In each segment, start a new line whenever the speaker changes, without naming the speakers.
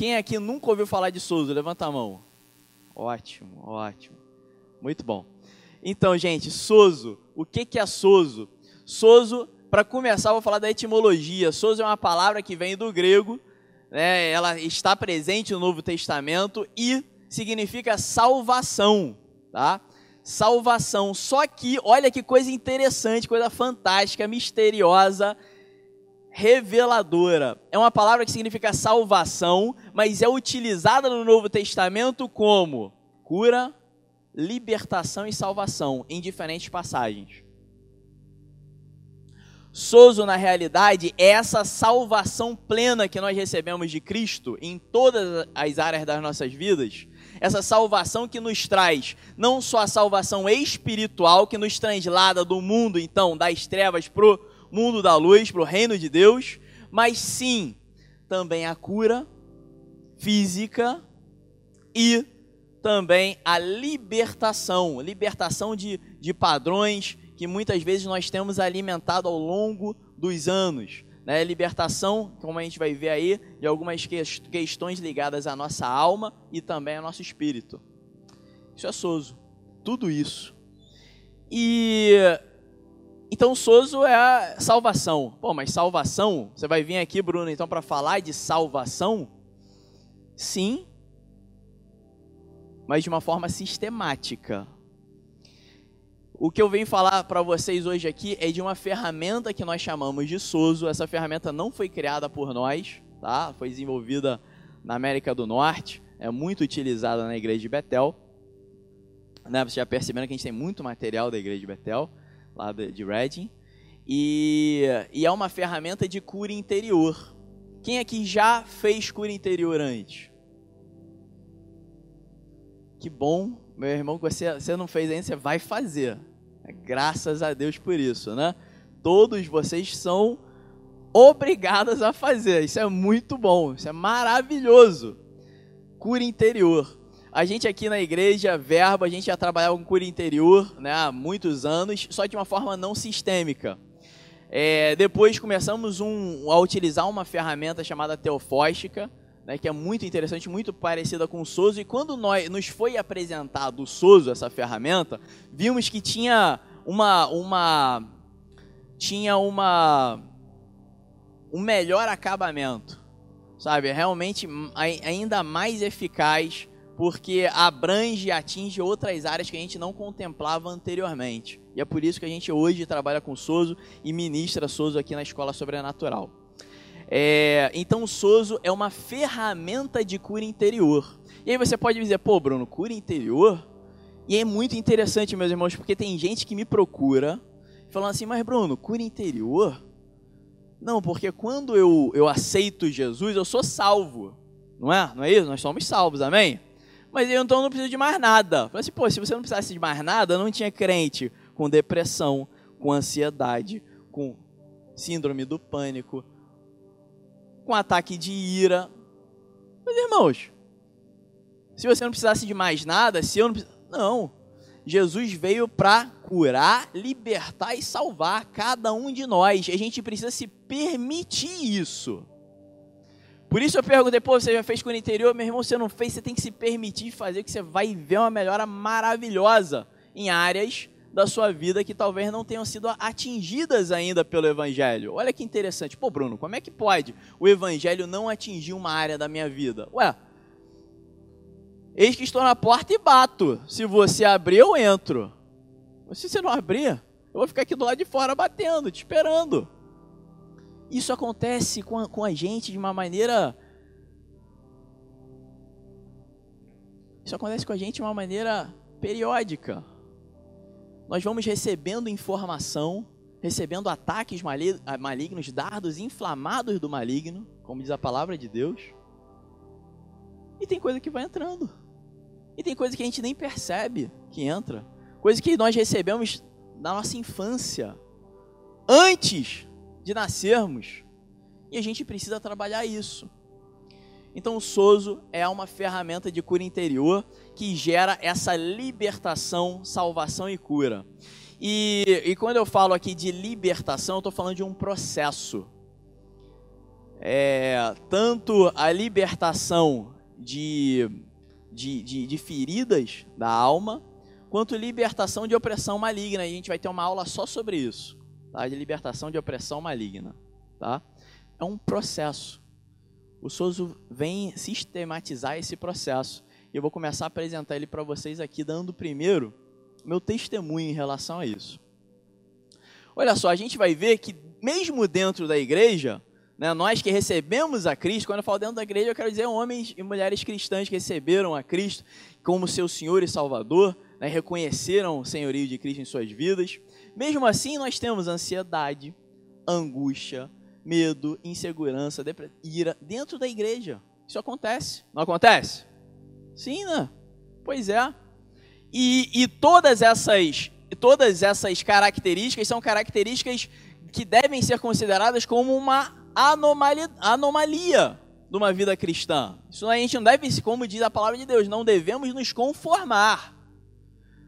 Quem aqui nunca ouviu falar de Soso? Levanta a mão. Ótimo, ótimo. Muito bom. Então, gente, Soso. O que, que é Soso? Soso, para começar, vou falar da etimologia. Soso é uma palavra que vem do grego, né? ela está presente no Novo Testamento e significa salvação, tá? Salvação. Só que, olha que coisa interessante, coisa fantástica, misteriosa, reveladora. É uma palavra que significa salvação, mas é utilizada no Novo Testamento como cura, libertação e salvação em diferentes passagens. Sozo, na realidade, é essa salvação plena que nós recebemos de Cristo em todas as áreas das nossas vidas. Essa salvação que nos traz não só a salvação espiritual, que nos translada do mundo, então, das trevas para o mundo da luz, para o reino de Deus, mas sim também a cura física e também a libertação libertação de, de padrões que muitas vezes nós temos alimentado ao longo dos anos. Né? Libertação, como a gente vai ver aí, de algumas questões ligadas à nossa alma e também ao nosso espírito. Isso é Soso. Tudo isso. E então, Soso é a salvação. Pô, mas salvação? Você vai vir aqui, Bruno, então, para falar de salvação? Sim, mas de uma forma sistemática. O que eu venho falar para vocês hoje aqui é de uma ferramenta que nós chamamos de Soso. Essa ferramenta não foi criada por nós, tá? Foi desenvolvida na América do Norte, é muito utilizada na igreja de Betel. Né? Vocês já perceberam que a gente tem muito material da igreja de Betel lá de Reading. E, e é uma ferramenta de cura interior. Quem aqui já fez cura interior antes? Que bom, meu irmão, que você, você não fez ainda, você vai fazer. Graças a Deus por isso, né? Todos vocês são obrigados a fazer. Isso é muito bom, isso é maravilhoso. Cura interior. A gente aqui na igreja, Verbo, a gente já trabalhava com cura interior né, há muitos anos, só de uma forma não sistêmica. É, depois começamos um, a utilizar uma ferramenta chamada teofóstica, né, que é muito interessante, muito parecida com o Soso. E quando nós, nos foi apresentado o Soso, essa ferramenta, vimos que tinha uma, uma tinha uma um melhor acabamento, sabe? Realmente ainda mais eficaz porque abrange e atinge outras áreas que a gente não contemplava anteriormente. E é por isso que a gente hoje trabalha com Soso e ministra Soso aqui na Escola Sobrenatural. É, então, o Soso é uma ferramenta de cura interior. E aí você pode dizer, pô, Bruno, cura interior? E é muito interessante, meus irmãos, porque tem gente que me procura falando assim, mas Bruno, cura interior? Não, porque quando eu, eu aceito Jesus, eu sou salvo. Não é? Não é isso? Nós somos salvos, amém? Mas eu então não preciso de mais nada. Falei assim, pô, se você não precisasse de mais nada, não tinha crente com depressão, com ansiedade, com síndrome do pânico, com ataque de ira. Mas irmãos, se você não precisasse de mais nada, se eu não não. Jesus veio para curar, libertar e salvar cada um de nós. A gente precisa se permitir isso. Por isso eu perguntei, pô, você já fez com o interior? Meu irmão, você não fez, você tem que se permitir fazer, que você vai ver uma melhora maravilhosa em áreas da sua vida que talvez não tenham sido atingidas ainda pelo Evangelho. Olha que interessante. Pô, Bruno, como é que pode o Evangelho não atingir uma área da minha vida? Ué, eis que estou na porta e bato. Se você abrir, eu entro. Se você não abrir, eu vou ficar aqui do lado de fora batendo, te esperando. Isso acontece com a, com a gente de uma maneira. Isso acontece com a gente de uma maneira periódica. Nós vamos recebendo informação, recebendo ataques malignos, dardos inflamados do maligno, como diz a palavra de Deus. E tem coisa que vai entrando. E tem coisa que a gente nem percebe que entra. Coisa que nós recebemos na nossa infância. Antes de nascermos. E a gente precisa trabalhar isso. Então o Sozo é uma ferramenta de cura interior que gera essa libertação, salvação e cura. E, e quando eu falo aqui de libertação, eu estou falando de um processo. é, tanto a libertação de, de, de, de feridas da alma, quanto libertação de opressão maligna. E a gente vai ter uma aula só sobre isso, tá? de libertação de opressão maligna. Tá? É um processo. O Souza vem sistematizar esse processo. E eu vou começar a apresentar ele para vocês aqui, dando primeiro meu testemunho em relação a isso. Olha só, a gente vai ver que mesmo dentro da igreja, né, nós que recebemos a Cristo, quando eu falo dentro da igreja, eu quero dizer homens e mulheres cristãs que receberam a Cristo como seu Senhor e Salvador, né, reconheceram o senhorio de Cristo em suas vidas. Mesmo assim, nós temos ansiedade, angústia, medo, insegurança, ira dentro da igreja. Isso acontece. Não acontece? Sim, né? Pois é. E, e todas essas todas essas características são características que devem ser consideradas como uma anomalia, anomalia de uma vida cristã. Isso a gente não deve, como diz a palavra de Deus, não devemos nos conformar,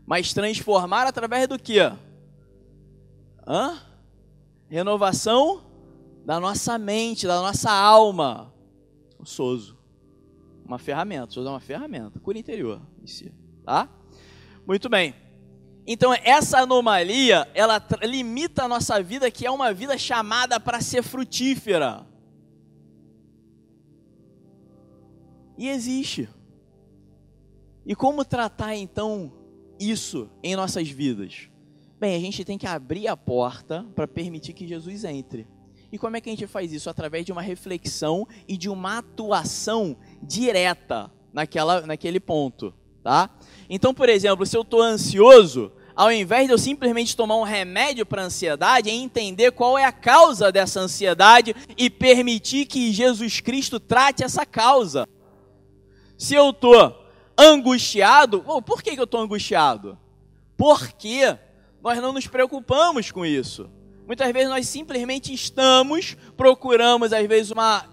mas transformar através do que? Hã? Renovação da nossa mente, da nossa alma. O sozo. Uma ferramenta. O sozo é uma ferramenta. Cura interior em si. Tá? Muito bem. Então, essa anomalia, ela limita a nossa vida, que é uma vida chamada para ser frutífera. E existe. E como tratar então isso em nossas vidas? Bem, a gente tem que abrir a porta para permitir que Jesus entre. E como é que a gente faz isso? Através de uma reflexão e de uma atuação direta naquela, naquele ponto, tá? Então, por exemplo, se eu estou ansioso, ao invés de eu simplesmente tomar um remédio para ansiedade, é entender qual é a causa dessa ansiedade e permitir que Jesus Cristo trate essa causa. Se eu estou angustiado, oh, por que, que eu estou angustiado? Porque nós não nos preocupamos com isso. Muitas vezes nós simplesmente estamos, procuramos às vezes uma,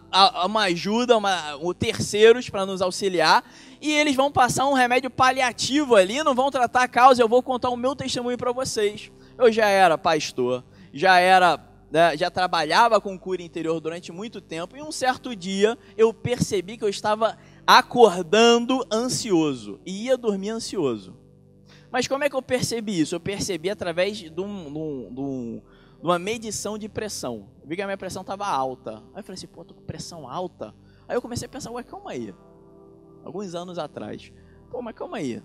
uma ajuda, uma, terceiros para nos auxiliar, e eles vão passar um remédio paliativo ali, não vão tratar a causa. Eu vou contar o meu testemunho para vocês. Eu já era pastor, já era, né, já trabalhava com cura interior durante muito tempo, e um certo dia eu percebi que eu estava acordando ansioso e ia dormir ansioso. Mas como é que eu percebi isso? Eu percebi através de, um, de, um, de, um, de uma medição de pressão. Eu vi que a minha pressão estava alta. Aí eu falei assim, pô, tô com pressão alta. Aí eu comecei a pensar, ué, calma aí. Alguns anos atrás. Pô, mas calma aí.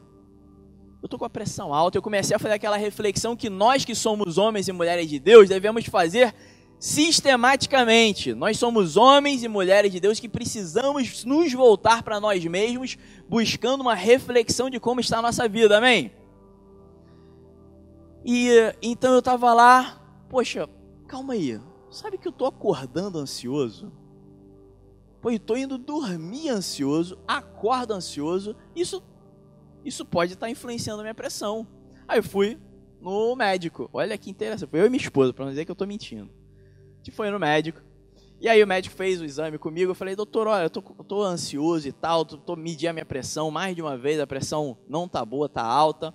Eu tô com a pressão alta. Eu comecei a fazer aquela reflexão que nós que somos homens e mulheres de Deus devemos fazer sistematicamente. Nós somos homens e mulheres de Deus que precisamos nos voltar para nós mesmos, buscando uma reflexão de como está a nossa vida, amém? E então eu estava lá, poxa, calma aí, sabe que eu estou acordando ansioso? Pô, eu estou indo dormir ansioso, acordo ansioso, isso, isso pode estar tá influenciando a minha pressão. Aí eu fui no médico, olha que interessante, foi eu e minha esposa, para não dizer que eu estou mentindo que foi no médico. E aí o médico fez o exame comigo, eu falei, doutor, olha, eu tô, eu tô ansioso e tal, tô, tô medindo a minha pressão mais de uma vez, a pressão não tá boa, tá alta.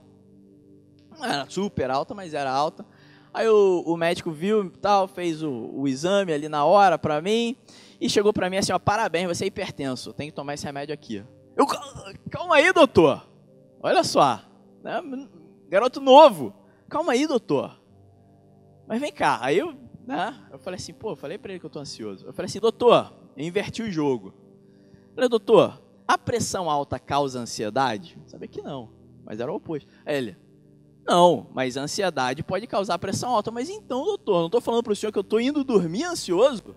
Não era super alta, mas era alta. Aí o, o médico viu e tal, fez o, o, exame ali na hora pra mim, e chegou pra mim assim, ó, parabéns, você é hipertenso, tem que tomar esse remédio aqui. Eu, calma aí, doutor, olha só, né? garoto novo, calma aí, doutor. Mas vem cá, aí eu né? Eu falei assim, pô, falei para ele que eu tô ansioso. Eu falei assim, doutor, eu inverti o jogo. Eu falei, doutor, a pressão alta causa ansiedade? Sabia que não, mas era o oposto. Aí ele, não, mas a ansiedade pode causar pressão alta. Mas então, doutor, não estou falando para o senhor que eu estou indo dormir ansioso?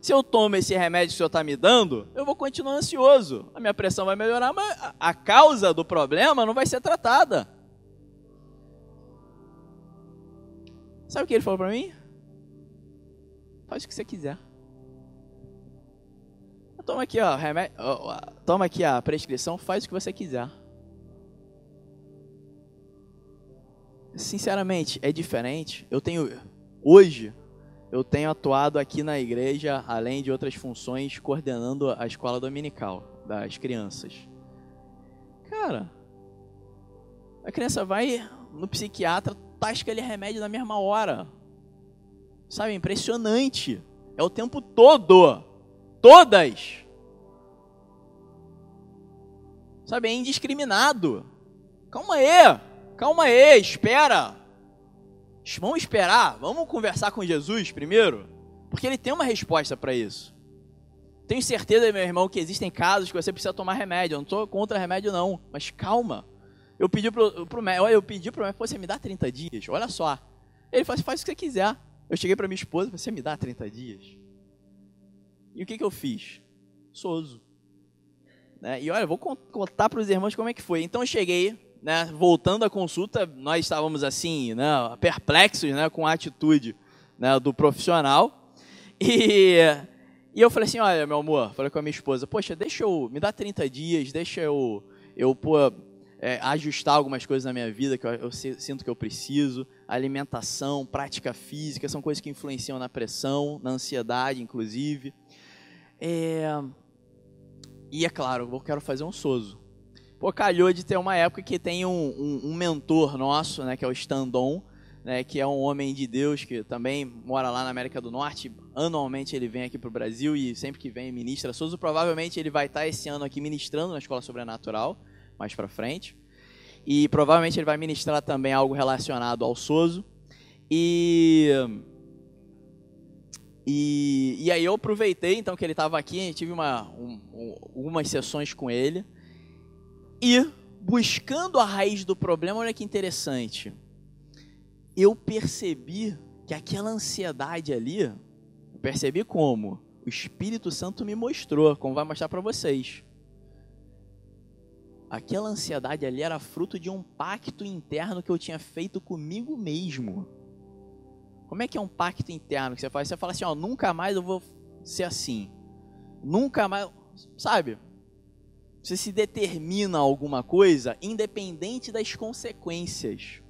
Se eu tomo esse remédio que o senhor está me dando, eu vou continuar ansioso. A minha pressão vai melhorar, mas a causa do problema não vai ser tratada. Sabe o que ele falou para mim? Faz o que você quiser. Toma aqui, ó, remédio, toma aqui a prescrição, faz o que você quiser. Sinceramente, é diferente. Eu tenho hoje eu tenho atuado aqui na igreja, além de outras funções, coordenando a escola dominical das crianças. Cara, a criança vai no psiquiatra, tasca ele remédio na mesma hora. Sabe, impressionante. É o tempo todo. Todas. Sabe, é indiscriminado. Calma aí, calma aí, espera. Vamos esperar, vamos conversar com Jesus primeiro, porque ele tem uma resposta para isso. Tenho certeza, meu irmão, que existem casos que você precisa tomar remédio. Eu não estou contra remédio, não, mas calma. Eu pedi pro, pro médico, eu pedi pro médico, você me dá 30 dias, olha só. Ele falou assim, faz o que você quiser. Eu cheguei para minha esposa, você me dá 30 dias. E o que, que eu fiz? Soso. Né? E olha, eu vou contar para os irmãos como é que foi. Então eu cheguei, né, voltando à consulta, nós estávamos assim, né, perplexos né, com a atitude né, do profissional. E, e eu falei assim, olha, meu amor, falei com a minha esposa, poxa, deixa eu, me dá 30 dias, deixa eu, eu pô, é, ajustar algumas coisas na minha vida que eu, eu, sinto que eu preciso. Alimentação, prática física, são coisas que influenciam na pressão, na ansiedade, inclusive. É, e é claro, eu quero fazer um soso. Pô, calhou de ter uma época que tem um, um, um mentor nosso, né, que é o Standon, né, que é um homem de Deus que também mora lá na América do Norte. Anualmente ele vem aqui para o Brasil e sempre que vem ministra Soso. Provavelmente ele vai estar esse ano aqui ministrando na Escola Sobrenatural, mais para frente. E provavelmente ele vai ministrar também algo relacionado ao Soso. E e, e aí eu aproveitei então que ele estava aqui, tive uma, um, um, algumas sessões com ele. E buscando a raiz do problema, olha que interessante. Eu percebi que aquela ansiedade ali, percebi como? O Espírito Santo me mostrou, como vai mostrar para vocês. Aquela ansiedade ali era fruto de um pacto interno que eu tinha feito comigo mesmo. Como é que é um pacto interno que você faz? Você fala assim, ó, nunca mais eu vou ser assim. Nunca mais, sabe? Você se determina alguma coisa independente das consequências.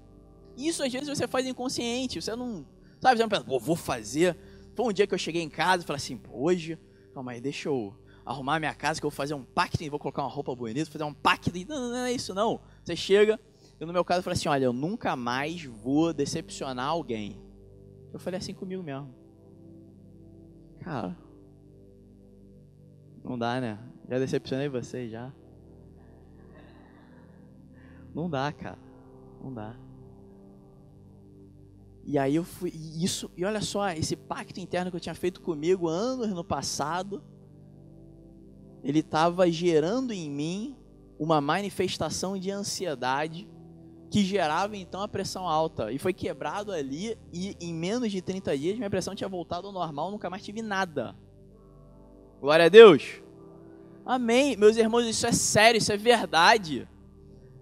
Isso às vezes você faz inconsciente, você não, sabe, você não pensa, vou fazer. Foi um dia que eu cheguei em casa e falei assim, hoje, calma aí, deixa eu arrumar minha casa que eu vou fazer um pacto, vou colocar uma roupa bonita, fazer um pacto. Não, não, não é isso não. Você chega, eu no meu caso falei assim, olha, eu nunca mais vou decepcionar alguém. Eu falei assim comigo mesmo. Cara, não dá, né? Já decepcionei vocês já. Não dá, cara. Não dá. E aí eu fui, isso, e olha só, esse pacto interno que eu tinha feito comigo anos no passado, ele estava gerando em mim uma manifestação de ansiedade que gerava então a pressão alta. E foi quebrado ali e em menos de 30 dias minha pressão tinha voltado ao normal, nunca mais tive nada. Glória a Deus. Amém. Meus irmãos, isso é sério, isso é verdade.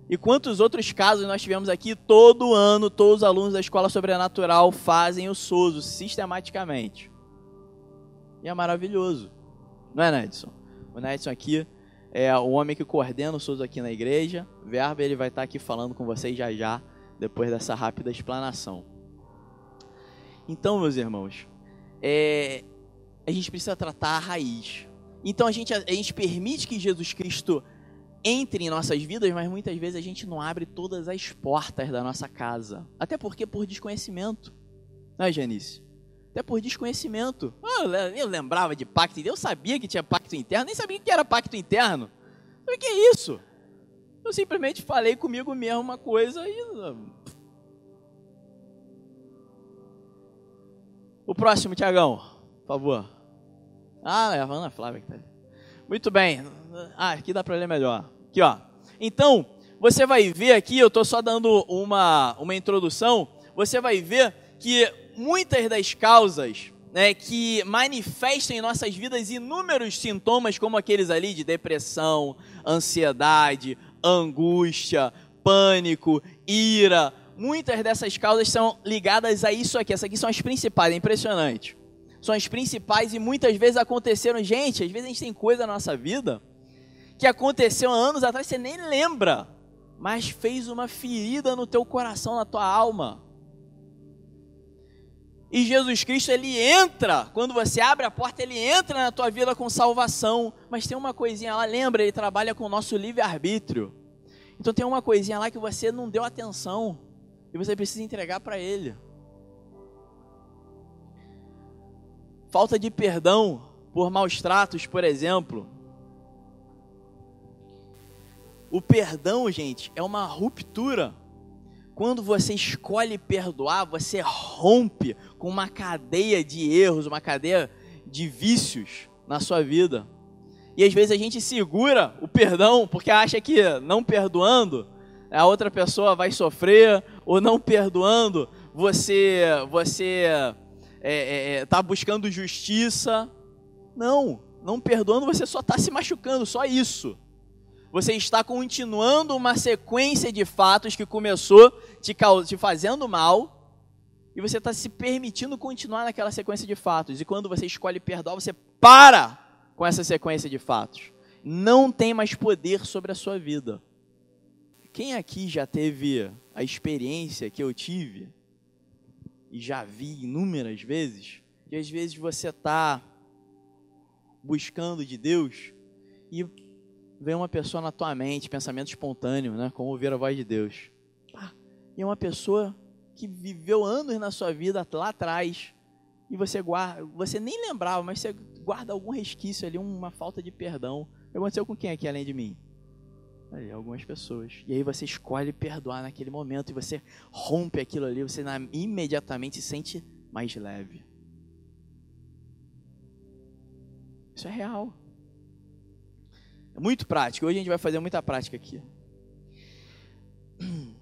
E quantos outros casos nós tivemos aqui? Todo ano, todos os alunos da escola sobrenatural fazem o SOSO sistematicamente. E é maravilhoso. Não é, Nedson? O Nedson aqui é o homem que coordena o SUS aqui na igreja. Verbo, ele vai estar aqui falando com vocês já já, depois dessa rápida explanação. Então, meus irmãos, é, a gente precisa tratar a raiz. Então, a gente, a, gente permite que Jesus Cristo entre em nossas vidas, mas muitas vezes a gente não abre todas as portas da nossa casa. Até porque por desconhecimento. Não é, Janice? Até por desconhecimento. Ah, eu lembrava de pacto eu sabia que tinha pacto interno, nem sabia que era pacto interno. O que é isso? Eu simplesmente falei comigo mesmo uma coisa e. Ah, o próximo, Tiagão, por favor. Ah, é a Ana Flávia que tá ali. Muito bem. Ah, aqui dá para ler melhor. Aqui, ó. Então, você vai ver aqui, eu estou só dando uma, uma introdução. Você vai ver que muitas das causas né, que manifestam em nossas vidas inúmeros sintomas, como aqueles ali de depressão, ansiedade, angústia, pânico, ira. Muitas dessas causas são ligadas a isso aqui. Essas aqui são as principais, é impressionante. São as principais e muitas vezes aconteceram. Gente, às vezes a gente tem coisa na nossa vida que aconteceu há anos atrás, você nem lembra, mas fez uma ferida no teu coração, na tua alma. E Jesus Cristo, ele entra, quando você abre a porta, ele entra na tua vida com salvação. Mas tem uma coisinha lá, lembra, ele trabalha com o nosso livre-arbítrio. Então tem uma coisinha lá que você não deu atenção e você precisa entregar para ele. Falta de perdão por maus tratos, por exemplo. O perdão, gente, é uma ruptura. Quando você escolhe perdoar, você rompe com uma cadeia de erros, uma cadeia de vícios na sua vida. E às vezes a gente segura o perdão porque acha que não perdoando a outra pessoa vai sofrer, ou não perdoando você você é, é, é tá buscando justiça. Não, não perdoando você só está se machucando, só isso. Você está continuando uma sequência de fatos que começou te, te fazendo mal e você está se permitindo continuar naquela sequência de fatos. E quando você escolhe perdoar, você para com essa sequência de fatos. Não tem mais poder sobre a sua vida. Quem aqui já teve a experiência que eu tive e já vi inúmeras vezes, que às vezes você está buscando de Deus e vem uma pessoa na tua mente, pensamento espontâneo, né? Como ouvir a voz de Deus. e é uma pessoa que viveu anos na sua vida lá atrás e você guarda, você nem lembrava, mas você guarda algum resquício ali, uma falta de perdão. Aconteceu com quem aqui além de mim? Algumas pessoas. E aí você escolhe perdoar naquele momento e você rompe aquilo ali, você imediatamente se sente mais leve. Isso é real. É muito prático. Hoje a gente vai fazer muita prática aqui.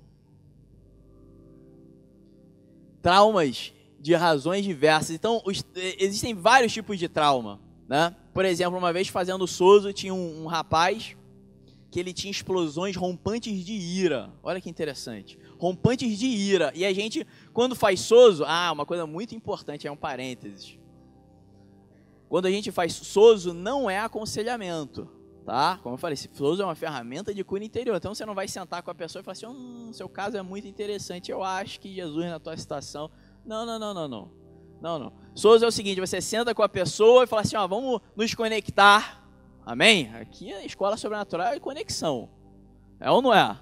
Traumas de razões diversas. Então, os, existem vários tipos de trauma. Né? Por exemplo, uma vez fazendo Soso, tinha um, um rapaz que ele tinha explosões rompantes de ira. Olha que interessante. Rompantes de ira. E a gente, quando faz Soso, ah, uma coisa muito importante, é um parênteses. Quando a gente faz Soso, não é aconselhamento, tá? Como eu falei, Soso é uma ferramenta de cura interior. Então você não vai sentar com a pessoa e falar assim: hum, seu caso é muito interessante, eu acho que Jesus na tua situação. Não, não, não, não, não. Não, não. Soso é o seguinte: você senta com a pessoa e fala assim: ó, vamos nos conectar Amém? Aqui a escola sobrenatural é conexão. É ou não é?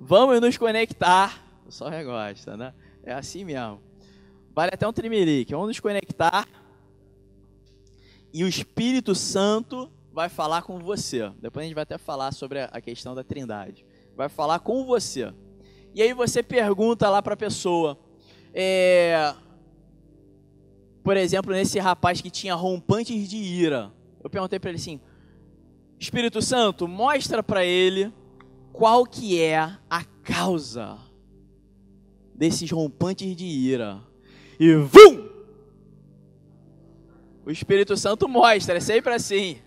Vamos nos conectar. O só regosta, né? É assim mesmo. Vale até um trimelique. Vamos nos conectar. E o Espírito Santo vai falar com você. Depois a gente vai até falar sobre a questão da trindade. Vai falar com você. E aí você pergunta lá para a pessoa. É... Por exemplo, nesse rapaz que tinha rompantes de ira. Eu perguntei para ele assim: Espírito Santo, mostra para ele qual que é a causa desses rompantes de ira. E vum! O Espírito Santo mostra, é sempre assim.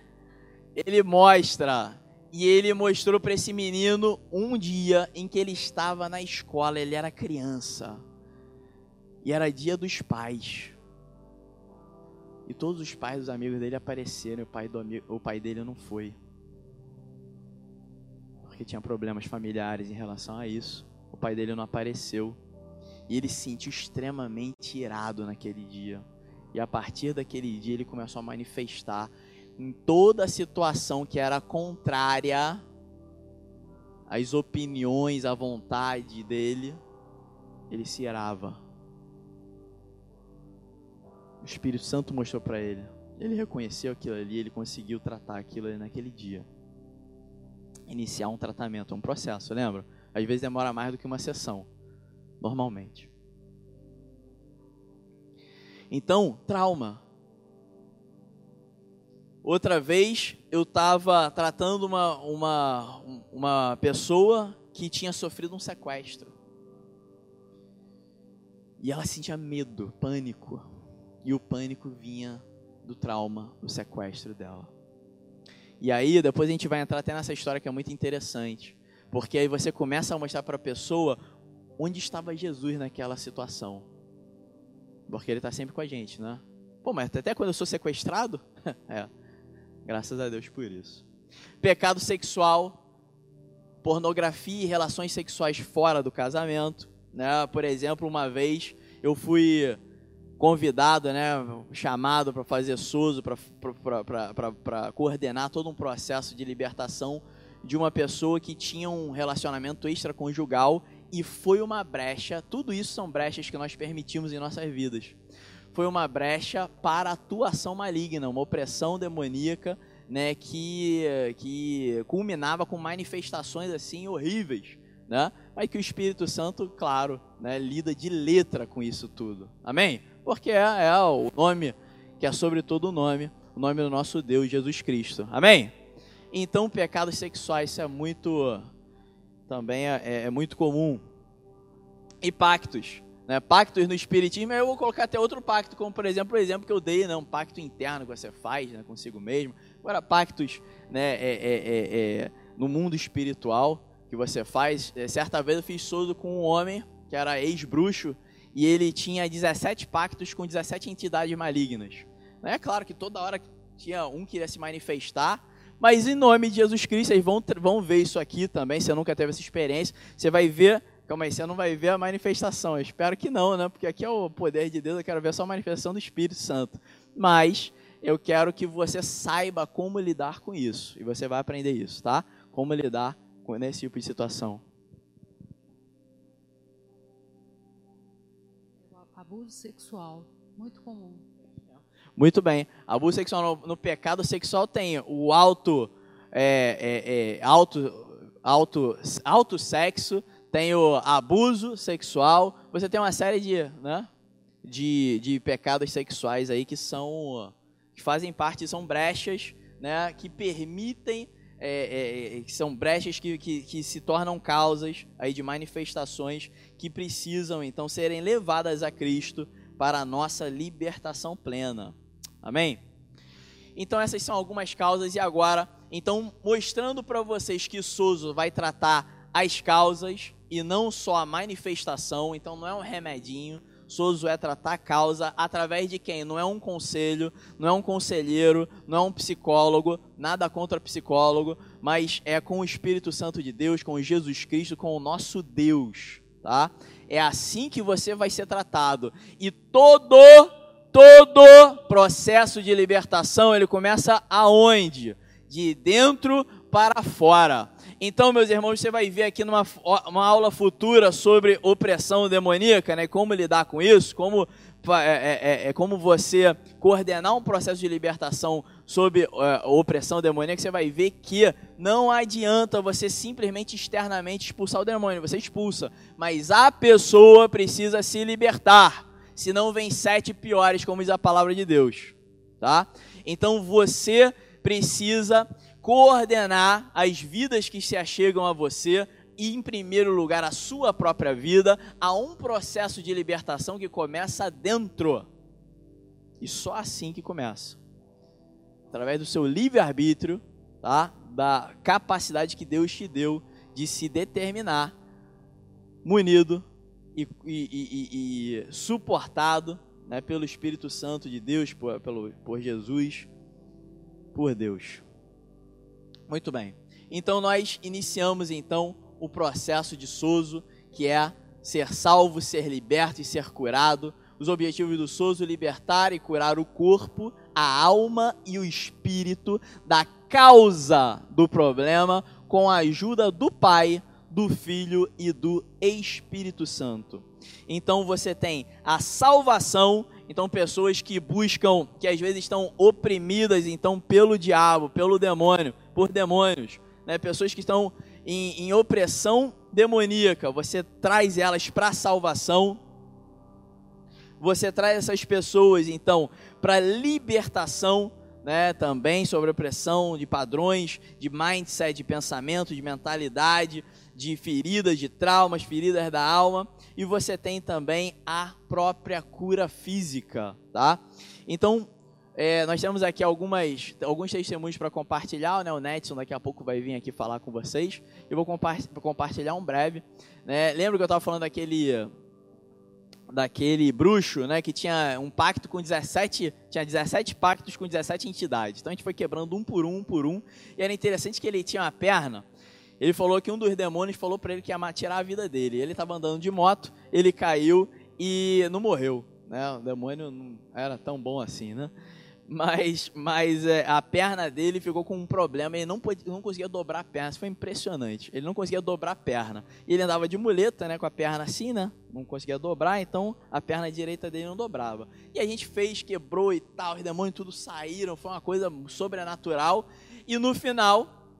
Ele mostra. E ele mostrou para esse menino um dia em que ele estava na escola, ele era criança. E era dia dos pais. E todos os pais dos amigos dele apareceram, e o pai, do amigo, o pai dele não foi. Porque tinha problemas familiares em relação a isso. O pai dele não apareceu. E ele se sentiu extremamente irado naquele dia. E a partir daquele dia ele começou a manifestar em toda situação que era contrária às opiniões, à vontade dele, ele se irava o Espírito Santo mostrou para ele. Ele reconheceu aquilo ali, ele conseguiu tratar aquilo ali naquele dia. Iniciar um tratamento, um processo, lembra? Às vezes demora mais do que uma sessão, normalmente. Então, trauma. Outra vez eu estava tratando uma, uma, uma pessoa que tinha sofrido um sequestro. E ela sentia medo, pânico. E o pânico vinha do trauma, do sequestro dela. E aí, depois a gente vai entrar até nessa história que é muito interessante. Porque aí você começa a mostrar para a pessoa onde estava Jesus naquela situação. Porque ele está sempre com a gente, né? Pô, mas até quando eu sou sequestrado? é. Graças a Deus por isso. Pecado sexual, pornografia e relações sexuais fora do casamento. Né? Por exemplo, uma vez eu fui convidado, né, chamado para fazer SUSO, para coordenar todo um processo de libertação de uma pessoa que tinha um relacionamento extraconjugal e foi uma brecha. Tudo isso são brechas que nós permitimos em nossas vidas. foi uma brecha para atuação maligna, uma opressão demoníaca, né, que, que culminava com manifestações assim horríveis, né? Mas que o Espírito Santo, claro, né, lida de letra com isso tudo. Amém? Porque é, é o nome que é sobre todo o nome, o nome do nosso Deus Jesus Cristo. Amém? Então, pecados sexuais isso é muito também é, é, é muito comum. E pactos, né? Pactos no espiritismo, eu vou colocar até outro pacto, como por exemplo, o exemplo que eu dei, né? um pacto interno que você faz né? consigo mesmo. Agora, pactos né? É, é, é, é no mundo espiritual que você faz. certa vez eu fiz sozo com um homem que era ex-bruxo e ele tinha 17 pactos com 17 entidades malignas. É claro que toda hora tinha um que iria se manifestar, mas em nome de Jesus Cristo, vocês vão, vão ver isso aqui também. Você nunca teve essa experiência, você vai ver. Calma aí, você não vai ver a manifestação. Eu espero que não, né? Porque aqui é o poder de Deus, eu quero ver só a manifestação do Espírito Santo. Mas eu quero que você saiba como lidar com isso. E você vai aprender isso, tá? Como lidar com esse tipo de situação.
Abuso sexual, muito comum.
Muito bem. Abuso sexual no, no pecado sexual tem o alto, é, é, é, alto, alto, alto sexo, tem o abuso sexual. Você tem uma série de, né, de, de pecados sexuais aí que são que fazem parte, são brechas, né, que permitem é, é, que são brechas que, que, que, se tornam causas aí de manifestações que precisam então serem levadas a Cristo para a nossa libertação plena. Amém? Então essas são algumas causas e agora, então mostrando para vocês que Souza vai tratar as causas e não só a manifestação, então não é um remedinho, Souza é tratar a causa através de quem? Não é um conselho, não é um conselheiro, não é um psicólogo, nada contra psicólogo, mas é com o Espírito Santo de Deus, com Jesus Cristo, com o nosso Deus, tá? É assim que você vai ser tratado. E todo todo processo de libertação ele começa aonde? De dentro para fora. Então, meus irmãos, você vai ver aqui numa uma aula futura sobre opressão demoníaca, né? Como lidar com isso, como é, é, é, é como você coordenar um processo de libertação sob é, opressão demoníaca, você vai ver que não adianta você simplesmente externamente expulsar o demônio, você expulsa, mas a pessoa precisa se libertar se não vem sete piores, como diz a palavra de Deus, tá? Então você precisa coordenar as vidas que se achegam a você e, em primeiro lugar, a sua própria vida a um processo de libertação que começa dentro. E só assim que começa. Através do seu livre-arbítrio, tá? da capacidade que Deus te deu de se determinar, munido e, e, e, e suportado né, pelo Espírito Santo de Deus, por, pelo, por Jesus, por Deus. Muito bem. Então nós iniciamos então o processo de Soso, que é ser salvo, ser liberto e ser curado. Os objetivos do Soso libertar e curar o corpo, a alma e o espírito da causa do problema com a ajuda do Pai do Filho e do Espírito Santo. Então você tem a salvação, então pessoas que buscam, que às vezes estão oprimidas então pelo diabo, pelo demônio, por demônios, né? Pessoas que estão em, em opressão demoníaca, você traz elas para a salvação. Você traz essas pessoas então para libertação né, também sobre opressão de padrões, de mindset, de pensamento, de mentalidade, de feridas, de traumas, feridas da alma, e você tem também a própria cura física, tá? Então, é, nós temos aqui algumas, alguns testemunhos para compartilhar, né? O Netson daqui a pouco vai vir aqui falar com vocês. Eu vou compartilhar um breve. Né? Lembra que eu estava falando daquele daquele bruxo, né, que tinha um pacto com 17, tinha 17 pactos com 17 entidades. Então a gente foi quebrando um por um, um por um, e era interessante que ele tinha uma perna ele falou que um dos demônios falou para ele que ia tirar a vida dele. Ele estava andando de moto, ele caiu e não morreu. Né? O demônio não era tão bom assim, né? Mas, mas é, a perna dele ficou com um problema, ele não, podia, não conseguia dobrar a perna, isso foi impressionante. Ele não conseguia dobrar a perna. Ele andava de muleta, né, com a perna assim, né? Não conseguia dobrar, então a perna direita dele não dobrava. E a gente fez, quebrou e tal, os demônios tudo saíram, foi uma coisa sobrenatural. E no final,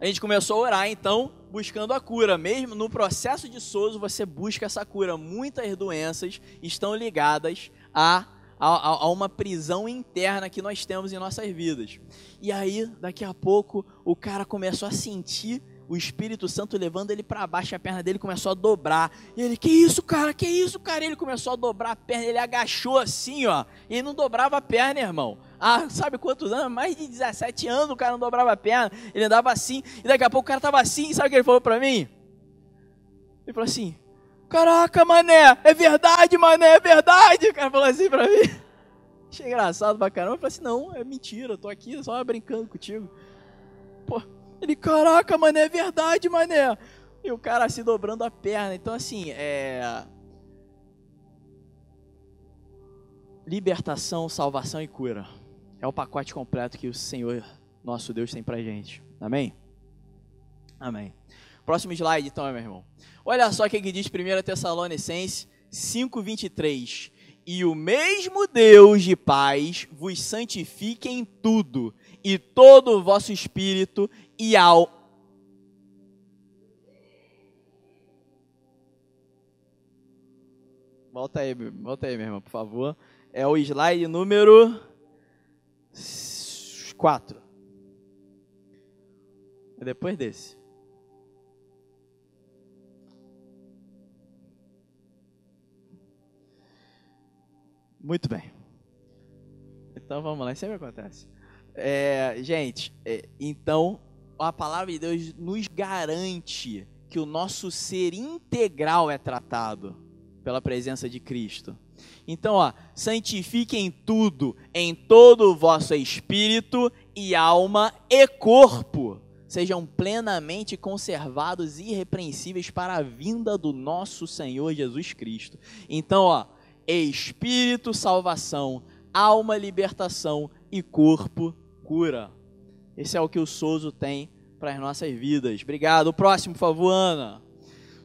a gente começou a orar, então, buscando a cura. Mesmo no processo de Souza, você busca essa cura. Muitas doenças estão ligadas a a, a, uma prisão interna que nós temos em nossas vidas. E aí, daqui a pouco, o cara começou a sentir o Espírito Santo levando ele para baixo, a perna dele começou a dobrar. E ele, que isso, cara? Que isso, cara? Ele começou a dobrar a perna, ele agachou assim, ó. E ele não dobrava a perna, irmão. Ah, sabe quantos anos? Mais de 17 anos o cara não dobrava a perna. Ele andava assim, e daqui a pouco o cara tava assim, sabe o que ele falou para mim? Ele falou assim: Caraca, mané, é verdade, mané, é verdade. O cara falou assim pra mim. Achei engraçado pra caramba. Eu falei assim: não, é mentira, eu tô aqui só brincando contigo. Pô, ele, caraca, mané, é verdade, mané. E o cara se dobrando a perna. Então, assim, é. Libertação, salvação e cura. É o pacote completo que o Senhor, nosso Deus, tem pra gente. Amém? Amém. Próximo slide, então, meu irmão. Olha só o que diz 1 Tessalonicenses 5,23. E o mesmo Deus de paz vos santifique em tudo, e todo o vosso espírito e ao. Volta aí, volta aí, meu irmão, por favor. É o slide número 4. É depois desse. Muito bem. Então vamos lá, sempre acontece. É, gente, é, então a palavra de Deus nos garante que o nosso ser integral é tratado pela presença de Cristo. Então, ó, santifiquem tudo em todo o vosso espírito e alma e corpo, sejam plenamente conservados e irrepreensíveis para a vinda do nosso Senhor Jesus Cristo. Então, ó, espírito, salvação, alma, libertação e corpo, cura. Esse é o que o Souzo tem para as nossas vidas. Obrigado. O próximo, por favor, Ana.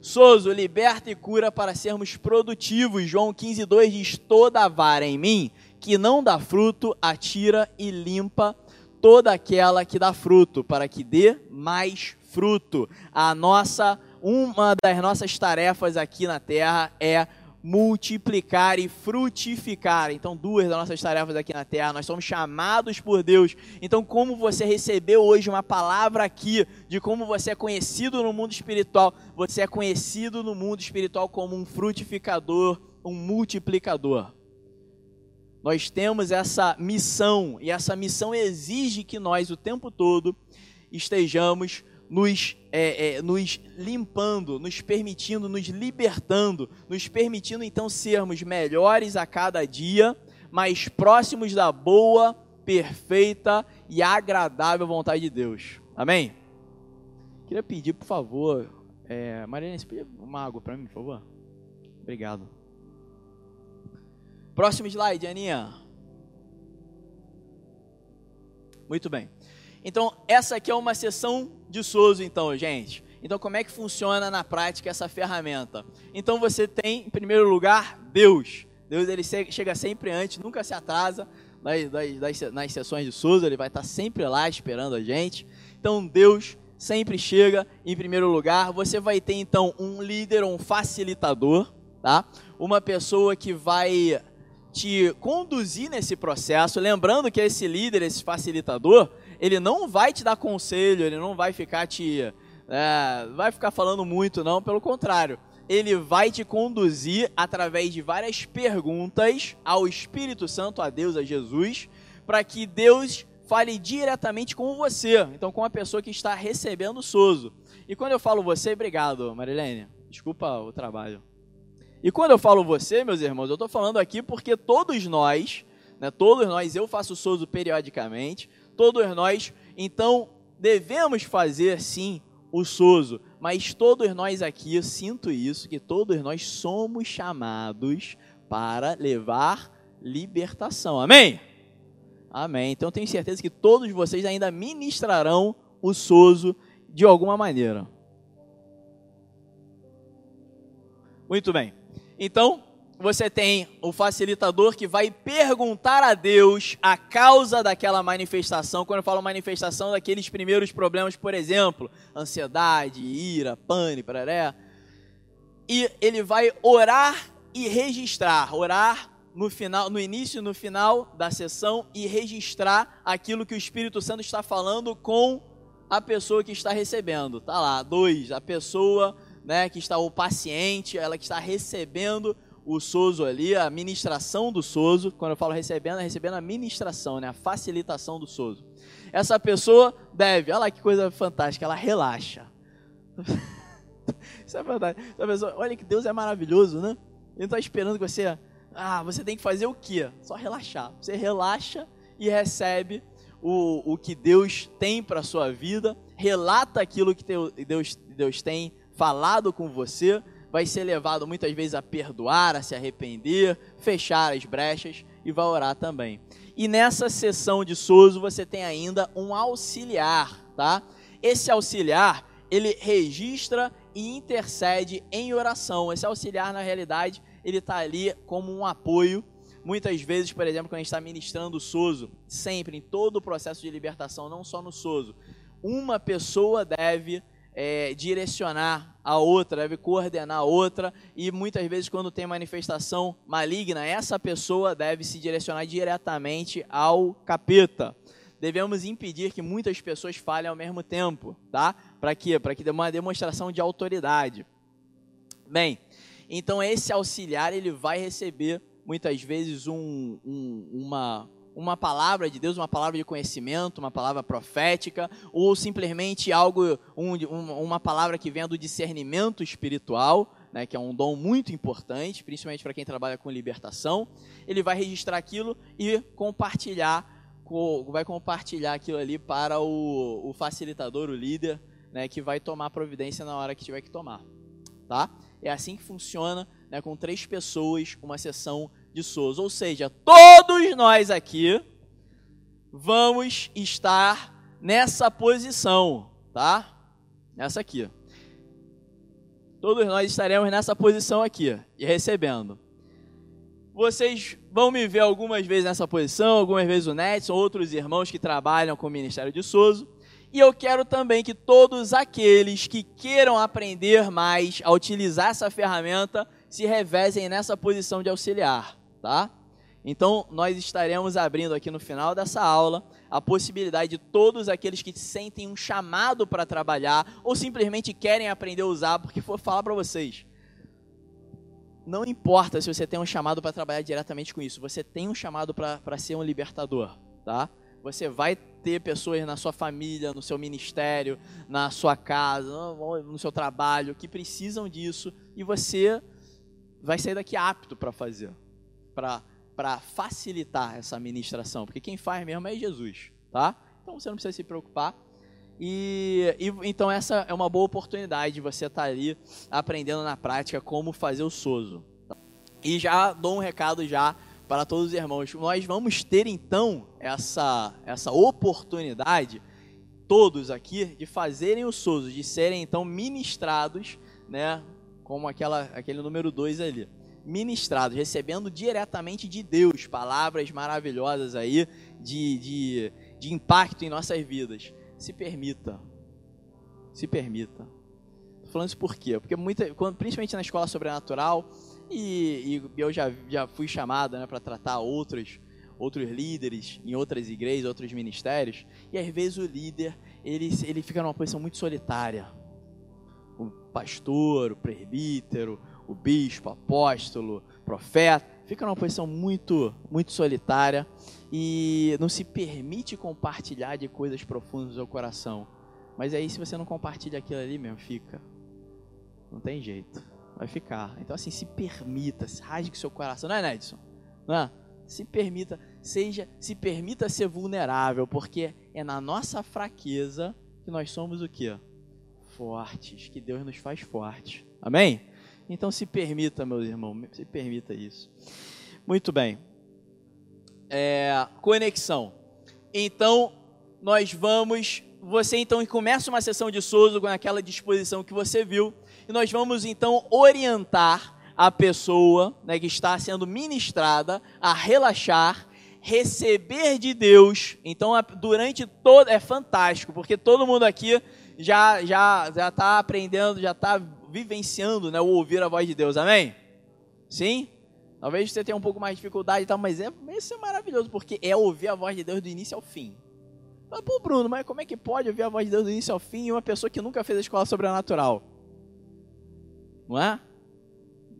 Souzo, liberta e cura para sermos produtivos. João 15, 2 diz: Toda vara em mim que não dá fruto, atira e limpa toda aquela que dá fruto, para que dê mais fruto. A nossa, uma das nossas tarefas aqui na terra é multiplicar e frutificar. Então, duas das nossas tarefas aqui na terra, nós somos chamados por Deus. Então, como você recebeu hoje uma palavra aqui de como você é conhecido no mundo espiritual, você é conhecido no mundo espiritual como um frutificador, um multiplicador. Nós temos essa missão e essa missão exige que nós o tempo todo estejamos nos, é, é, nos limpando, nos permitindo, nos libertando, nos permitindo então sermos melhores a cada dia, mais próximos da boa, perfeita e agradável vontade de Deus. Amém? Queria pedir, por favor, é, Mariana, você pedir uma água para mim, por favor? Obrigado. Próximo slide, Aninha. Muito bem. Então, essa aqui é uma sessão de Souza, então, gente. Então, como é que funciona na prática essa ferramenta? Então, você tem, em primeiro lugar, Deus. Deus ele chega sempre antes, nunca se atrasa nas, nas, nas sessões de Souza, ele vai estar sempre lá esperando a gente. Então, Deus sempre chega em primeiro lugar. Você vai ter, então, um líder, um facilitador, tá? Uma pessoa que vai te conduzir nesse processo. Lembrando que esse líder, esse facilitador, ele não vai te dar conselho, ele não vai ficar te. É, vai ficar falando muito, não, pelo contrário. Ele vai te conduzir através de várias perguntas ao Espírito Santo, a Deus, a Jesus, para que Deus fale diretamente com você, então com a pessoa que está recebendo o Soso. E quando eu falo você, obrigado, Marilene. Desculpa o trabalho. E quando eu falo você, meus irmãos, eu estou falando aqui porque todos nós, né, todos nós, eu faço Soso periodicamente, todos nós, então devemos fazer sim o sozo, mas todos nós aqui, eu sinto isso, que todos nós somos chamados para levar libertação. Amém? Amém. Então tenho certeza que todos vocês ainda ministrarão o sozo de alguma maneira. Muito bem. Então, você tem o facilitador que vai perguntar a Deus a causa daquela manifestação. Quando eu falo manifestação, daqueles primeiros problemas, por exemplo, ansiedade, ira, pânico, pararé. E ele vai orar e registrar. Orar no final, no início e no final da sessão e registrar aquilo que o Espírito Santo está falando com a pessoa que está recebendo. Tá lá, dois, a pessoa, né, que está o paciente, ela que está recebendo o sozo ali, a ministração do sozo. Quando eu falo recebendo, é recebendo a ministração, né, a facilitação do sozo. Essa pessoa deve, olha lá que coisa fantástica, ela relaxa. Isso é verdade. Essa pessoa, olha que Deus é maravilhoso, né? Ele está esperando que você ah, você tem que fazer o quê? Só relaxar. Você relaxa e recebe o, o que Deus tem para sua vida, relata aquilo que Deus, Deus tem falado com você, vai ser levado muitas vezes a perdoar, a se arrepender, fechar as brechas e vai orar também. E nessa sessão de Sozo você tem ainda um auxiliar, tá? Esse auxiliar, ele registra e intercede em oração. Esse auxiliar, na realidade, ele está ali como um apoio. Muitas vezes, por exemplo, quando a gente está ministrando o SOSO, sempre, em todo o processo de libertação, não só no SOSO, uma pessoa deve é, direcionar a outra, deve coordenar a outra, e muitas vezes, quando tem manifestação maligna, essa pessoa deve se direcionar diretamente ao capeta. Devemos impedir que muitas pessoas falhem ao mesmo tempo, tá? Para quê? Para que dê uma demonstração de autoridade. Bem, então esse auxiliar ele vai receber muitas vezes um, um, uma uma palavra de Deus, uma palavra de conhecimento, uma palavra profética, ou simplesmente algo, um, uma palavra que venha do discernimento espiritual, né, que é um dom muito importante, principalmente para quem trabalha com libertação. Ele vai registrar aquilo e compartilhar, vai compartilhar aquilo ali para o, o facilitador, o líder, né, que vai tomar providência na hora que tiver que tomar, tá? É assim que funciona, né, com três pessoas, uma sessão de SOS. Ou seja, todos nós aqui vamos estar nessa posição, tá? Nessa aqui. Todos nós estaremos nessa posição aqui e recebendo. Vocês vão me ver algumas vezes nessa posição, algumas vezes o Netson, outros irmãos que trabalham com o Ministério de Souza. E eu quero também que todos aqueles que queiram aprender mais a utilizar essa ferramenta se revezem nessa posição de auxiliar, tá? Então, nós estaremos abrindo aqui no final dessa aula a possibilidade de todos aqueles que sentem um chamado para trabalhar ou simplesmente querem aprender a usar, porque vou falar para vocês. Não importa se você tem um chamado para trabalhar diretamente com isso, você tem um chamado para ser um libertador, tá? Você vai ter pessoas na sua família, no seu ministério, na sua casa, no seu trabalho que precisam disso e você vai sair daqui apto para fazer, para facilitar essa administração, porque quem faz mesmo é Jesus, tá? Então você não precisa se preocupar. E, e então essa é uma boa oportunidade de você estar tá ali aprendendo na prática como fazer o sozo. E já dou um recado já para todos os irmãos. Nós vamos ter então essa, essa oportunidade, todos aqui, de fazerem o SOSO, de serem então ministrados, né, como aquela, aquele número 2 ali. Ministrados, recebendo diretamente de Deus palavras maravilhosas aí, de, de, de impacto em nossas vidas. Se permita. Se permita. Tô falando isso por quê? Porque muita, quando, principalmente na escola sobrenatural, e, e eu já, já fui chamado né, para tratar outros, outros líderes em outras igrejas, outros ministérios. E às vezes o líder ele, ele fica numa posição muito solitária. O pastor, o presbítero, o bispo, apóstolo, profeta, fica numa posição muito, muito solitária e não se permite compartilhar de coisas profundas do seu coração. Mas aí, se você não compartilha aquilo ali mesmo, fica. Não tem jeito vai ficar. Então, assim, se permita, rasgue seu coração, não é, Nedson? Não é? Se permita, seja, se permita ser vulnerável, porque é na nossa fraqueza que nós somos o quê? Fortes, que Deus nos faz fortes. Amém? Então se permita, meus irmãos, se permita isso. Muito bem. É, conexão. Então, nós vamos. Você então começa uma sessão de Souza com aquela disposição que você viu. E nós vamos então orientar a pessoa né, que está sendo ministrada a relaxar, receber de Deus. Então, durante todo. É fantástico, porque todo mundo aqui já já já está aprendendo, já está vivenciando né, o ouvir a voz de Deus. Amém? Sim? Talvez você tenha um pouco mais de dificuldade e tal, mas é, isso é maravilhoso, porque é ouvir a voz de Deus do início ao fim. Mas, pô, Bruno, mas como é que pode ouvir a voz de Deus do início ao fim uma pessoa que nunca fez a escola sobrenatural? Não é?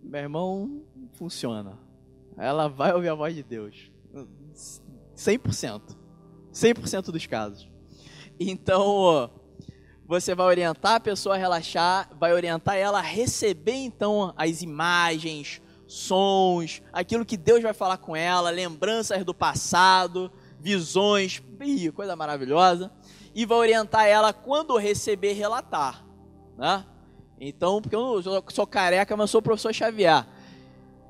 Meu irmão, funciona. Ela vai ouvir a voz de Deus. 100%. 100% dos casos. Então, você vai orientar a pessoa a relaxar, vai orientar ela a receber então as imagens, sons, aquilo que Deus vai falar com ela, lembranças do passado, visões, ih, coisa maravilhosa, e vai orientar ela quando receber relatar, né? Então, porque eu sou careca, mas sou professor Xavier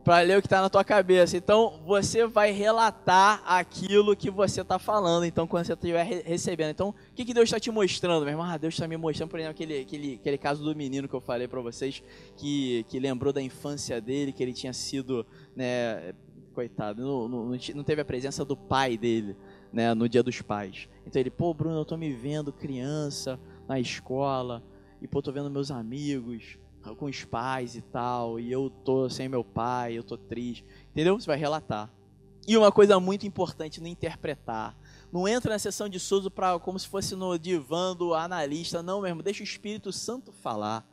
para ler o que está na tua cabeça. Então, você vai relatar aquilo que você está falando. Então, quando você estiver recebendo. Então, o que, que Deus está te mostrando, meu irmão? Ah, Deus está me mostrando, por exemplo, aquele, aquele, aquele caso do menino que eu falei para vocês, que, que lembrou da infância dele, que ele tinha sido, né, coitado, não, não, não teve a presença do pai dele, né, no dia dos pais. Então, ele, pô, Bruno, eu estou me vendo criança na escola, e, pô, tô vendo meus amigos, com os pais e tal, e eu tô sem meu pai, eu tô triste. Entendeu? Você vai relatar. E uma coisa muito importante no interpretar. Não entra na sessão de para como se fosse no divã do analista, não mesmo. Deixa o Espírito Santo falar.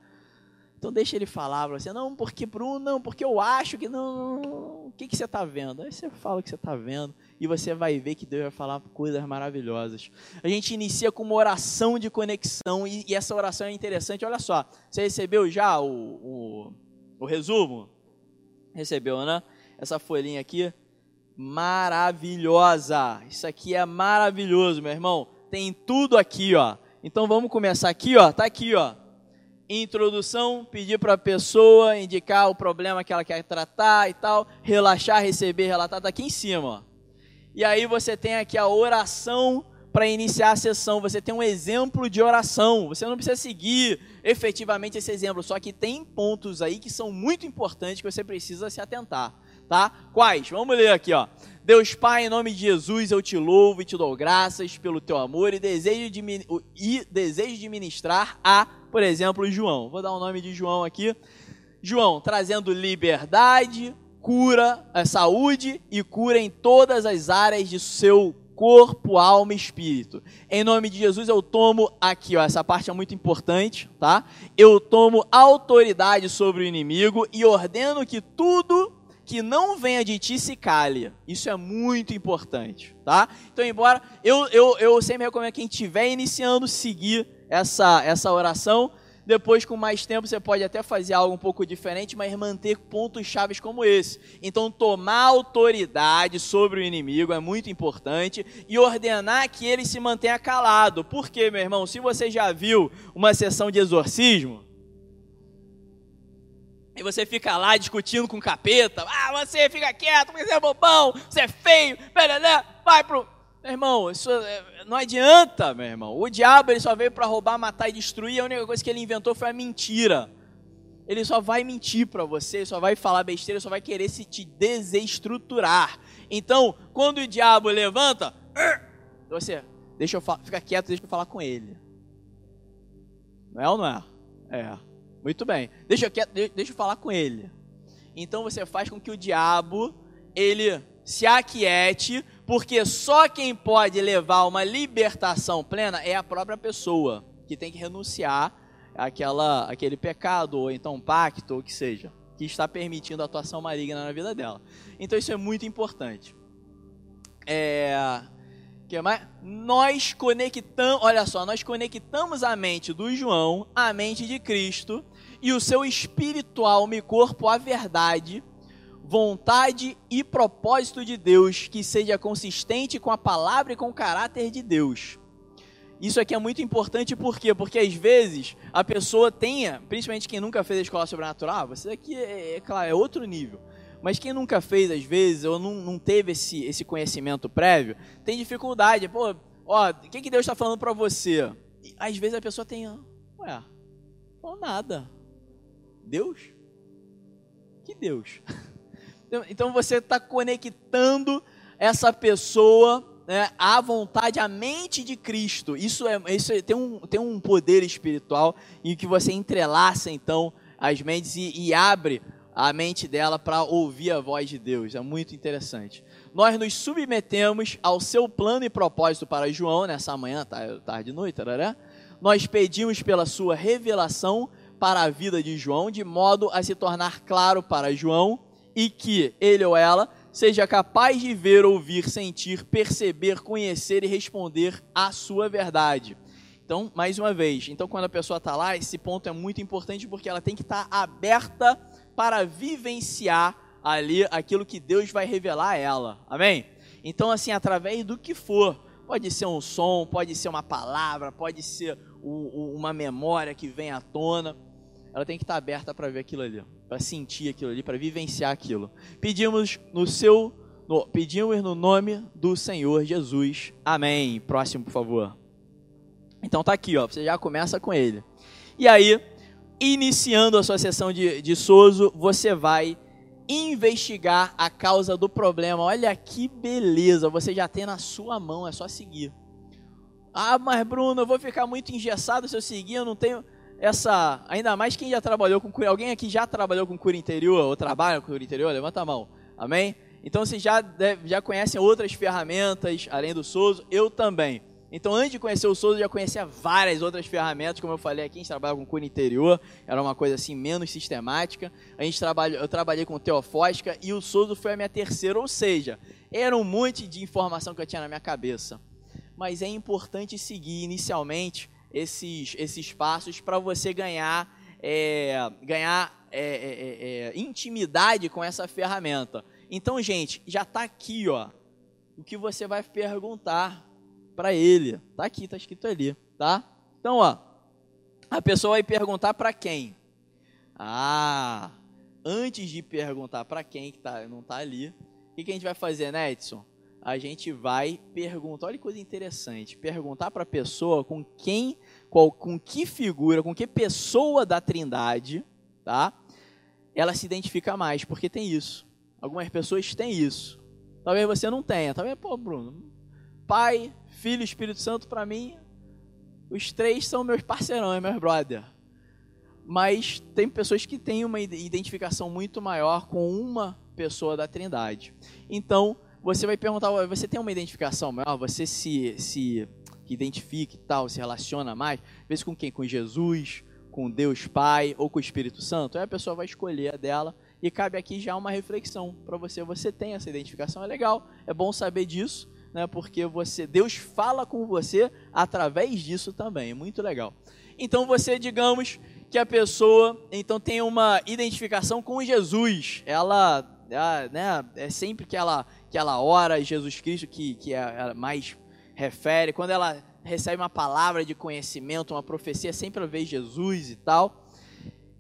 Então deixa ele falar você, não, porque Bruno, não, porque eu acho que não, não, o que, que você está vendo? Aí você fala o que você está vendo e você vai ver que Deus vai falar coisas maravilhosas. A gente inicia com uma oração de conexão e, e essa oração é interessante. Olha só, você recebeu já o, o, o resumo? Recebeu, né? Essa folhinha aqui, maravilhosa. Isso aqui é maravilhoso, meu irmão. Tem tudo aqui, ó. Então vamos começar aqui, ó. Tá aqui, ó introdução, pedir para a pessoa indicar o problema que ela quer tratar e tal, relaxar, receber, relatar, está aqui em cima. Ó. E aí você tem aqui a oração para iniciar a sessão. Você tem um exemplo de oração. Você não precisa seguir efetivamente esse exemplo, só que tem pontos aí que são muito importantes que você precisa se atentar, tá? Quais? Vamos ler aqui, ó. Deus Pai, em nome de Jesus, eu te louvo e te dou graças pelo teu amor e desejo de, e desejo de ministrar a por exemplo, João. Vou dar o nome de João aqui. João, trazendo liberdade, cura, é, saúde e cura em todas as áreas de seu corpo, alma e espírito. Em nome de Jesus eu tomo aqui, ó, essa parte é muito importante, tá? Eu tomo autoridade sobre o inimigo e ordeno que tudo que não venha de ti se cale. Isso é muito importante, tá? Então, embora eu, eu, eu sempre recomendo quem estiver iniciando seguir essa, essa oração. Depois, com mais tempo, você pode até fazer algo um pouco diferente, mas manter pontos chaves como esse. Então, tomar autoridade sobre o inimigo é muito importante e ordenar que ele se mantenha calado. Por quê, meu irmão? Se você já viu uma sessão de exorcismo, e você fica lá discutindo com o capeta, ah, você fica quieto, você é bobão, você é feio, vai pro meu irmão, isso é, não adianta, meu irmão. O diabo ele só veio para roubar, matar e destruir. A única coisa que ele inventou foi a mentira. Ele só vai mentir para você, só vai falar besteira, só vai querer se te desestruturar. Então, quando o diabo levanta, você, deixa eu fica quieto, deixa eu falar com ele. Não é ou não é? É. Muito bem. Deixa eu, deixa eu falar com ele. Então você faz com que o diabo ele se aquiete porque só quem pode levar uma libertação plena é a própria pessoa, que tem que renunciar àquela, àquele pecado, ou então pacto, ou que seja, que está permitindo a atuação maligna na vida dela. Então isso é muito importante. É, que mais? Nós conectamos, olha só, nós conectamos a mente do João à mente de Cristo e o seu espiritual e corpo à verdade vontade e propósito de Deus que seja consistente com a palavra e com o caráter de Deus. Isso aqui é muito importante por quê? Porque às vezes a pessoa tenha, principalmente quem nunca fez a escola sobrenatural, você aqui é, é claro, é outro nível. Mas quem nunca fez, às vezes, ou não, não teve esse, esse conhecimento prévio, tem dificuldade. Pô, ó, o que, que Deus está falando para você? E, às vezes a pessoa tem, ué, ou nada. Deus? Que Deus? Então, então você está conectando essa pessoa né, à vontade, à mente de Cristo. Isso, é, isso é, tem, um, tem um poder espiritual em que você entrelaça então as mentes e, e abre a mente dela para ouvir a voz de Deus. É muito interessante. Nós nos submetemos ao seu plano e propósito para João nessa manhã, tarde e noite? Nós pedimos pela sua revelação para a vida de João, de modo a se tornar claro para João e que ele ou ela seja capaz de ver, ouvir, sentir, perceber, conhecer e responder à sua verdade. Então, mais uma vez, então quando a pessoa está lá, esse ponto é muito importante porque ela tem que estar tá aberta para vivenciar ali aquilo que Deus vai revelar a ela. Amém? Então, assim, através do que for, pode ser um som, pode ser uma palavra, pode ser uma memória que vem à tona, ela tem que estar aberta para ver aquilo ali para sentir aquilo ali, para vivenciar aquilo. Pedimos no seu, no, pedimos no nome do Senhor Jesus. Amém. Próximo, por favor. Então tá aqui, ó. Você já começa com ele. E aí, iniciando a sua sessão de, de Sozo, você vai investigar a causa do problema. Olha que beleza, você já tem na sua mão, é só seguir. Ah, mas Bruno, eu vou ficar muito engessado se eu seguir, eu não tenho essa, ainda mais quem já trabalhou com cura, alguém aqui já trabalhou com cura interior ou trabalha com cura interior, levanta a mão. Amém? Então vocês já, já conhecem outras ferramentas além do Souza, eu também. Então, antes de conhecer o Souza, eu já conhecia várias outras ferramentas, como eu falei aqui, a gente trabalha com cura interior, era uma coisa assim menos sistemática. A gente trabalha, eu trabalhei com teofóstica e o Souza foi a minha terceira, ou seja, era um monte de informação que eu tinha na minha cabeça. Mas é importante seguir inicialmente esses, esses passos para você ganhar, é, ganhar é é, é, é, intimidade com essa ferramenta. Então, gente, já está aqui, ó, o que você vai perguntar para ele. Tá aqui, tá escrito ali, tá? Então, ó, a pessoa vai perguntar para quem? Ah, antes de perguntar para quem que tá, não tá ali, o que, que a gente vai fazer, né, Edson? A gente vai perguntar, olha que coisa interessante, perguntar para a pessoa com quem, qual, com que figura, com que pessoa da Trindade, tá? Ela se identifica mais, porque tem isso. Algumas pessoas têm isso. Talvez você não tenha. Talvez, pô, Bruno, Pai, Filho, Espírito Santo, para mim, os três são meus parceirões, meus brother. Mas tem pessoas que têm uma identificação muito maior com uma pessoa da Trindade. Então, você vai perguntar, você tem uma identificação maior? Você se, se identifica e tal, se relaciona mais? Vezes com quem? Com Jesus, com Deus Pai ou com o Espírito Santo? Aí a pessoa vai escolher a dela e cabe aqui já uma reflexão para você. Você tem essa identificação, é legal, é bom saber disso, né? Porque você, Deus fala com você através disso também, é muito legal. Então você, digamos que a pessoa então tem uma identificação com Jesus. Ela, né, é sempre que ela que ela ora Jesus Cristo, que, que é, mais refere. Quando ela recebe uma palavra de conhecimento, uma profecia, sempre ela vê Jesus e tal.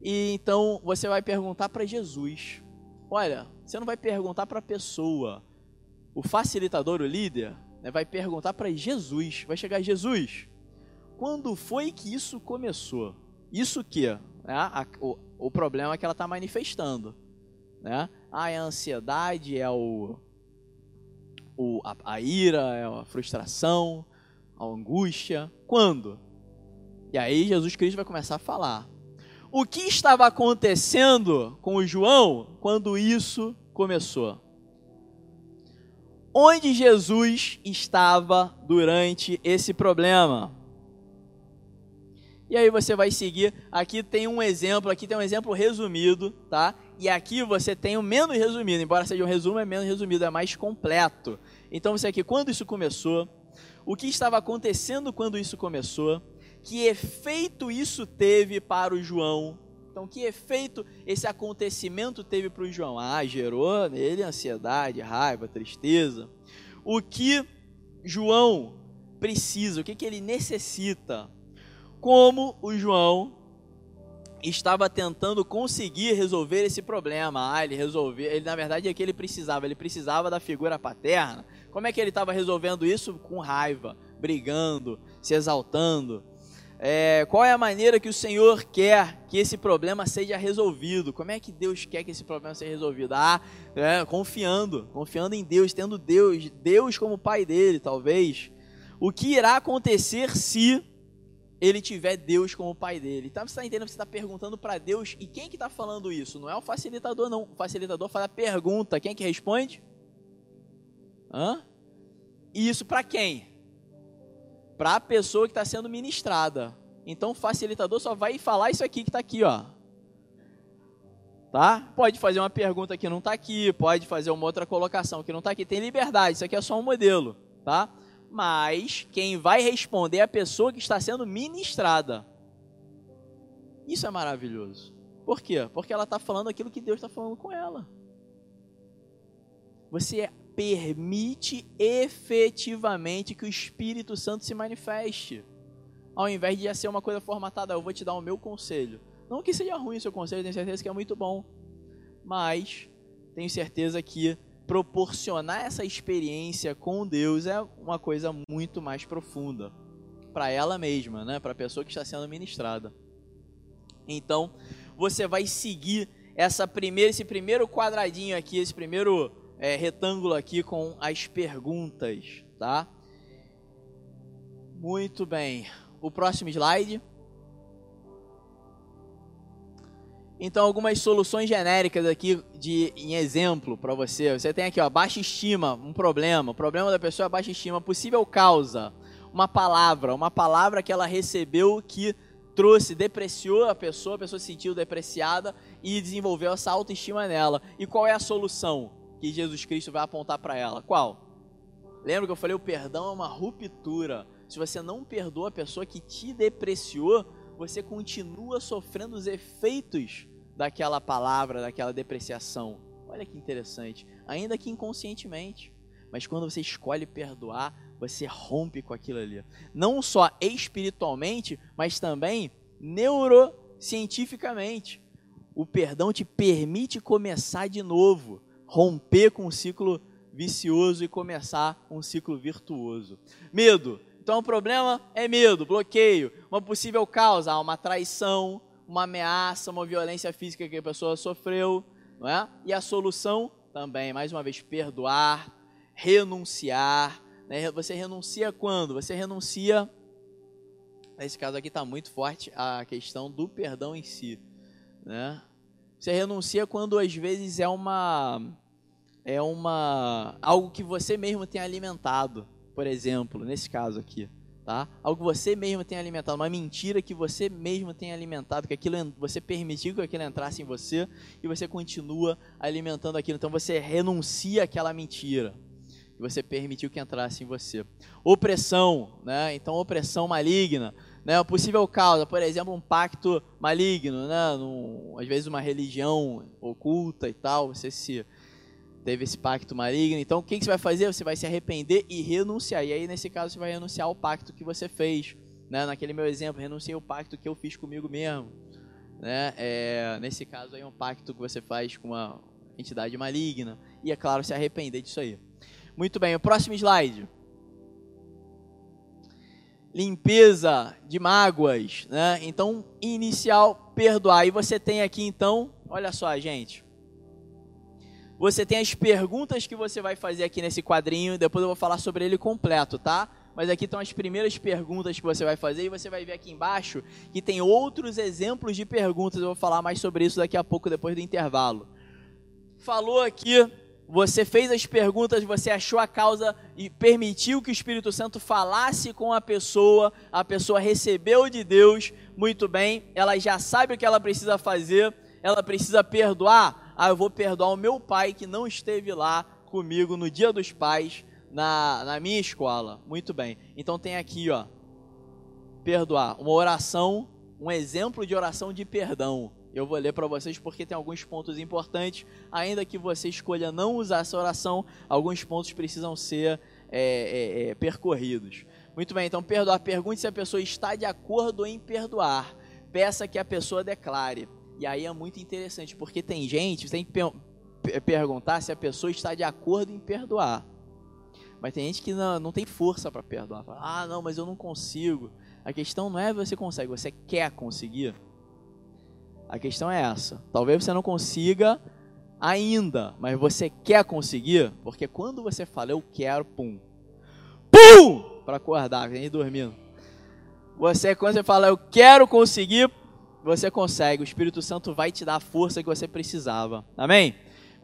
E então você vai perguntar para Jesus. Olha, você não vai perguntar para a pessoa. O facilitador, o líder, né, vai perguntar para Jesus. Vai chegar Jesus. Quando foi que isso começou? Isso que? Né, a, o, o problema é que ela está manifestando. Né? Ah, é a ansiedade, é o, o, a, a ira, é a frustração, a angústia. Quando? E aí Jesus Cristo vai começar a falar. O que estava acontecendo com o João quando isso começou? Onde Jesus estava durante esse problema? E aí você vai seguir. Aqui tem um exemplo, aqui tem um exemplo resumido, tá? E aqui você tem o menos resumido, embora seja um resumo, é menos resumido, é mais completo. Então você aqui, quando isso começou, o que estava acontecendo quando isso começou, que efeito isso teve para o João. Então, que efeito esse acontecimento teve para o João? Ah, gerou nele ansiedade, raiva, tristeza. O que João precisa, o que, que ele necessita? Como o João estava tentando conseguir resolver esse problema. Ah, ele resolveu, ele na verdade é que ele precisava, ele precisava da figura paterna. Como é que ele estava resolvendo isso? Com raiva, brigando, se exaltando. É, qual é a maneira que o Senhor quer que esse problema seja resolvido? Como é que Deus quer que esse problema seja resolvido? Ah, é, confiando, confiando em Deus, tendo Deus, Deus como pai dele, talvez. O que irá acontecer se ele tiver Deus como pai dele? Então você está entendendo? Você está perguntando para Deus e quem que está falando isso? Não é o facilitador, não. O facilitador faz a pergunta. Quem que responde? Hã? E isso para quem? para a pessoa que está sendo ministrada. Então o facilitador só vai falar isso aqui que está aqui, ó. Tá? Pode fazer uma pergunta que não está aqui, pode fazer uma outra colocação que não está aqui. Tem liberdade, isso aqui é só um modelo, tá? Mas quem vai responder é a pessoa que está sendo ministrada. Isso é maravilhoso. Por quê? Porque ela está falando aquilo que Deus está falando com ela. Você permite efetivamente que o Espírito Santo se manifeste. Ao invés de já ser uma coisa formatada, eu vou te dar o meu conselho. Não que seja ruim o seu conselho, tenho certeza que é muito bom. Mas tenho certeza que proporcionar essa experiência com Deus é uma coisa muito mais profunda para ela mesma, né? Para a pessoa que está sendo ministrada. Então, você vai seguir essa primeira, esse primeiro quadradinho aqui, esse primeiro é, retângulo aqui com as perguntas, tá? Muito bem. O próximo slide. Então, algumas soluções genéricas aqui de, em exemplo para você. Você tem aqui, ó, baixa estima, um problema. O problema da pessoa é baixa estima. Possível causa, uma palavra. Uma palavra que ela recebeu que trouxe, depreciou a pessoa, a pessoa se sentiu depreciada e desenvolveu essa autoestima nela. E qual é a solução? que Jesus Cristo vai apontar para ela. Qual? Lembra que eu falei o perdão é uma ruptura. Se você não perdoa a pessoa que te depreciou, você continua sofrendo os efeitos daquela palavra, daquela depreciação. Olha que interessante. Ainda que inconscientemente. Mas quando você escolhe perdoar, você rompe com aquilo ali. Não só espiritualmente, mas também neurocientificamente. O perdão te permite começar de novo romper com um ciclo vicioso e começar um ciclo virtuoso. Medo. Então o problema é medo, bloqueio. Uma possível causa, uma traição, uma ameaça, uma violência física que a pessoa sofreu, não é? E a solução também, mais uma vez, perdoar, renunciar. Né? Você renuncia quando? Você renuncia. Nesse caso aqui está muito forte a questão do perdão em si, né? Você renuncia quando às vezes é uma é uma algo que você mesmo tem alimentado, por exemplo, nesse caso aqui, tá? Algo que você mesmo tem alimentado, uma mentira que você mesmo tem alimentado, que aquilo você permitiu que aquilo entrasse em você e você continua alimentando aquilo. Então você renuncia àquela mentira que você permitiu que entrasse em você. Opressão, né? Então opressão maligna né, possível causa, por exemplo, um pacto maligno, né, num, às vezes uma religião oculta e tal, você se teve esse pacto maligno, então o que, você vai fazer? Você vai se arrepender e renunciar, e aí nesse caso você vai renunciar ao pacto que você fez, né, naquele meu exemplo, renunciei ao pacto que eu fiz comigo mesmo, né, é, nesse caso aí é um pacto que você faz com uma entidade maligna, e é claro, se arrepender disso aí. Muito bem, o próximo slide limpeza de mágoas, né? Então, inicial, perdoar. E você tem aqui então, olha só, gente. Você tem as perguntas que você vai fazer aqui nesse quadrinho, depois eu vou falar sobre ele completo, tá? Mas aqui estão as primeiras perguntas que você vai fazer e você vai ver aqui embaixo que tem outros exemplos de perguntas. Eu vou falar mais sobre isso daqui a pouco depois do intervalo. Falou aqui você fez as perguntas, você achou a causa e permitiu que o Espírito Santo falasse com a pessoa, a pessoa recebeu de Deus, muito bem, ela já sabe o que ela precisa fazer, ela precisa perdoar. Ah, eu vou perdoar o meu pai que não esteve lá comigo no dia dos pais na, na minha escola. Muito bem. Então tem aqui, ó, perdoar, uma oração, um exemplo de oração de perdão. Eu vou ler para vocês porque tem alguns pontos importantes. Ainda que você escolha não usar essa oração, alguns pontos precisam ser é, é, é, percorridos. Muito bem, então perdoar. Pergunte se a pessoa está de acordo em perdoar. peça que a pessoa declare. E aí é muito interessante, porque tem gente, você tem que per perguntar se a pessoa está de acordo em perdoar. Mas tem gente que não, não tem força para perdoar. Fala, ah, não, mas eu não consigo. A questão não é você consegue, você quer conseguir. A questão é essa. Talvez você não consiga ainda, mas você quer conseguir, porque quando você fala eu quero, pum, pum, para acordar, vem dormindo. Você quando você fala eu quero conseguir, você consegue. O Espírito Santo vai te dar a força que você precisava. Amém?